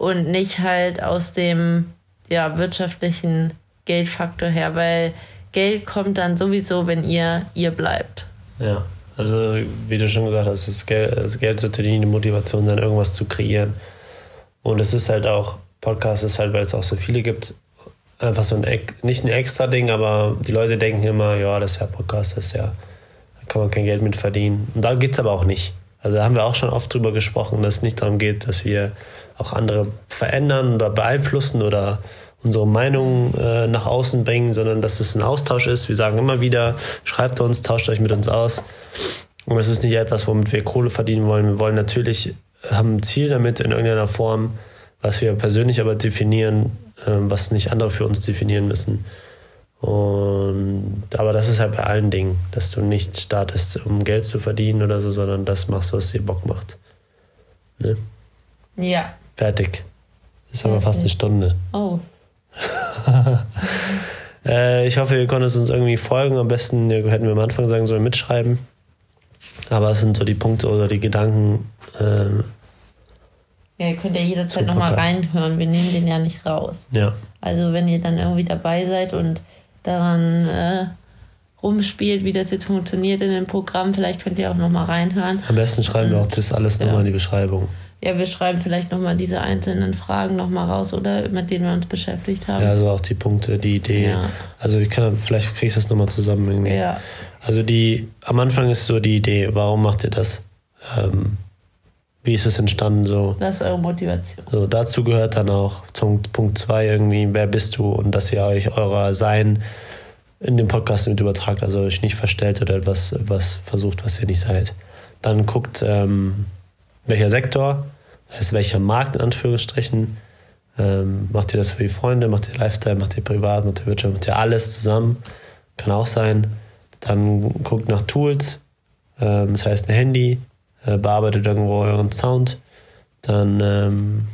und nicht halt aus dem ja, wirtschaftlichen Geldfaktor her, weil Geld kommt dann sowieso, wenn ihr ihr bleibt. Ja, also wie du schon gesagt hast, das Geld, das Geld sollte nie eine Motivation sein, irgendwas zu kreieren. Und es ist halt auch, Podcast ist halt, weil es auch so viele gibt, einfach so ein, nicht ein extra Ding, aber die Leute denken immer, ja, das ist ja Podcast, das ist ja, da kann man kein Geld mit verdienen. Und da geht's aber auch nicht. Also da haben wir auch schon oft drüber gesprochen, dass es nicht darum geht, dass wir auch andere verändern oder beeinflussen oder unsere Meinung äh, nach außen bringen, sondern dass es ein Austausch ist. Wir sagen immer wieder, schreibt uns, tauscht euch mit uns aus. Und es ist nicht etwas, womit wir Kohle verdienen wollen. Wir wollen natürlich, haben ein Ziel damit in irgendeiner Form, was wir persönlich aber definieren, ähm, was nicht andere für uns definieren müssen. Und aber das ist halt bei allen Dingen, dass du nicht startest, um Geld zu verdienen oder so, sondern das machst, was dir Bock macht. Ne? Ja. Fertig. Ist aber fast eine. Stunde. Oh. Äh, ich hoffe, ihr konntet uns irgendwie folgen. Am besten hätten wir am Anfang sagen sollen, mitschreiben. Aber es sind so die Punkte oder die Gedanken. Ähm, Ja, ihr könnt ja jederzeit nochmal reinhören. Wir nehmen den ja nicht raus. ja. Also wenn ihr dann irgendwie dabei seid und daran äh, rumspielt, wie das jetzt funktioniert in dem Programm, vielleicht könnt ihr auch nochmal reinhören. Am besten schreiben wir auch das alles Ja. nochmal in die Beschreibung. Ja, wir schreiben vielleicht nochmal diese einzelnen Fragen nochmal raus, oder? Mit denen wir uns beschäftigt haben. Ja, also auch die Punkte, die Idee. Ja. Also ich kann, vielleicht kriegst du das nochmal zusammen irgendwie. Ja. Also die, am Anfang ist so die Idee, warum macht ihr das? Ähm, wie ist es entstanden so. Das ist eure Motivation. So, dazu gehört dann auch zum Punkt zwei irgendwie, wer bist du und dass ihr euch eurer Sein in dem Podcast mit übertragt, also euch nicht verstellt oder etwas was versucht, was ihr nicht seid. Dann guckt, ähm, welcher Sektor, das heißt welcher Markt in Anführungsstrichen, ähm, macht ihr das für die Freunde, macht ihr Lifestyle, macht ihr privat, macht ihr Wirtschaft, macht ihr alles zusammen, kann auch sein. Dann guckt nach Tools, ähm, das heißt ein Handy, äh, bearbeitet irgendwo euren Sound. Dann, ähm,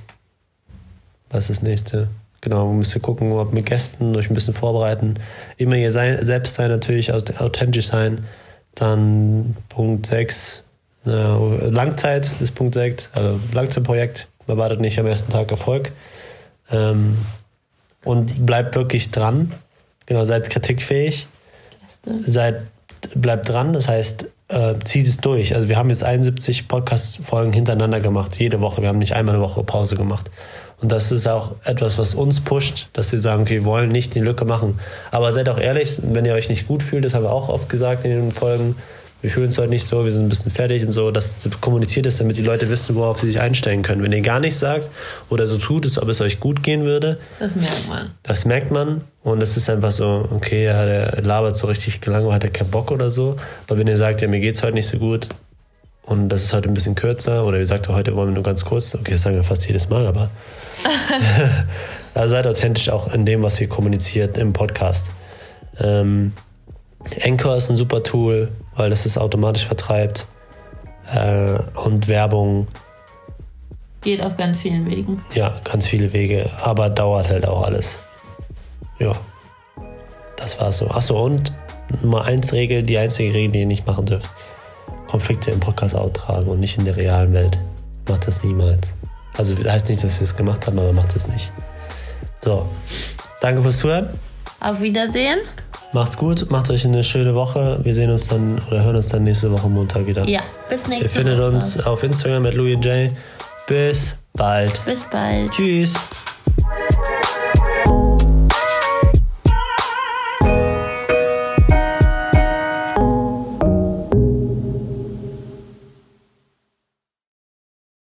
was ist das nächste? Genau, müsst ihr gucken, ob mit Gästen euch ein bisschen vorbereiten. Immer ihr sein, selbst sein, natürlich authentisch sein. Dann Punkt 6, äh, Langzeit ist Punkt 6, also Langzeitprojekt. Man wartet nicht am ersten Tag Erfolg. Ähm, und bleibt wirklich dran. Genau, seid kritikfähig. Seid, bleibt dran, das heißt, äh, zieht es durch. Also wir haben jetzt 71 Podcast-Folgen hintereinander gemacht, jede Woche. Wir haben nicht einmal eine Woche Pause gemacht. Und das ist auch etwas, was uns pusht, dass wir sagen, okay, wir wollen nicht die Lücke machen. Aber seid auch ehrlich, wenn ihr euch nicht gut fühlt, das haben wir auch oft gesagt in den Folgen, wir fühlen uns heute nicht so, wir sind ein bisschen fertig und so, das kommuniziert es, damit die Leute wissen, worauf sie sich einstellen können. Wenn ihr gar nichts sagt oder so tut, als ob es euch gut gehen würde. Das merkt man. Das merkt man und es ist einfach so, okay, ja, der labert so richtig lange, hat er keinen Bock oder so. Aber wenn ihr sagt, ja, mir geht's heute nicht so gut und das ist heute ein bisschen kürzer oder ihr sagt, heute wollen wir nur ganz kurz, okay, das sagen wir fast jedes Mal, aber also seid authentisch auch in dem, was ihr kommuniziert im Podcast. Ähm, Anchor ist ein super Tool, weil das es automatisch vertreibt. Äh, und Werbung. Geht auf ganz vielen Wegen. Ja, ganz viele Wege, aber dauert halt auch alles. Ja. Das war's so. Achso, und Nummer eins Regel, die einzige Regel, die ihr nicht machen dürft. Konflikte im Podcast austragen und nicht in der realen Welt. Macht das niemals. Also heißt nicht, dass ihr es gemacht habt, aber macht es nicht. So. Danke fürs Zuhören. Auf Wiedersehen. Macht's gut, macht euch eine schöne Woche. Wir sehen uns dann oder hören uns dann nächste Woche Montag wieder. Ja, bis nächste Woche. Ihr findet uns auf Instagram mit Louis J. Bis bald. Bis bald. Tschüss.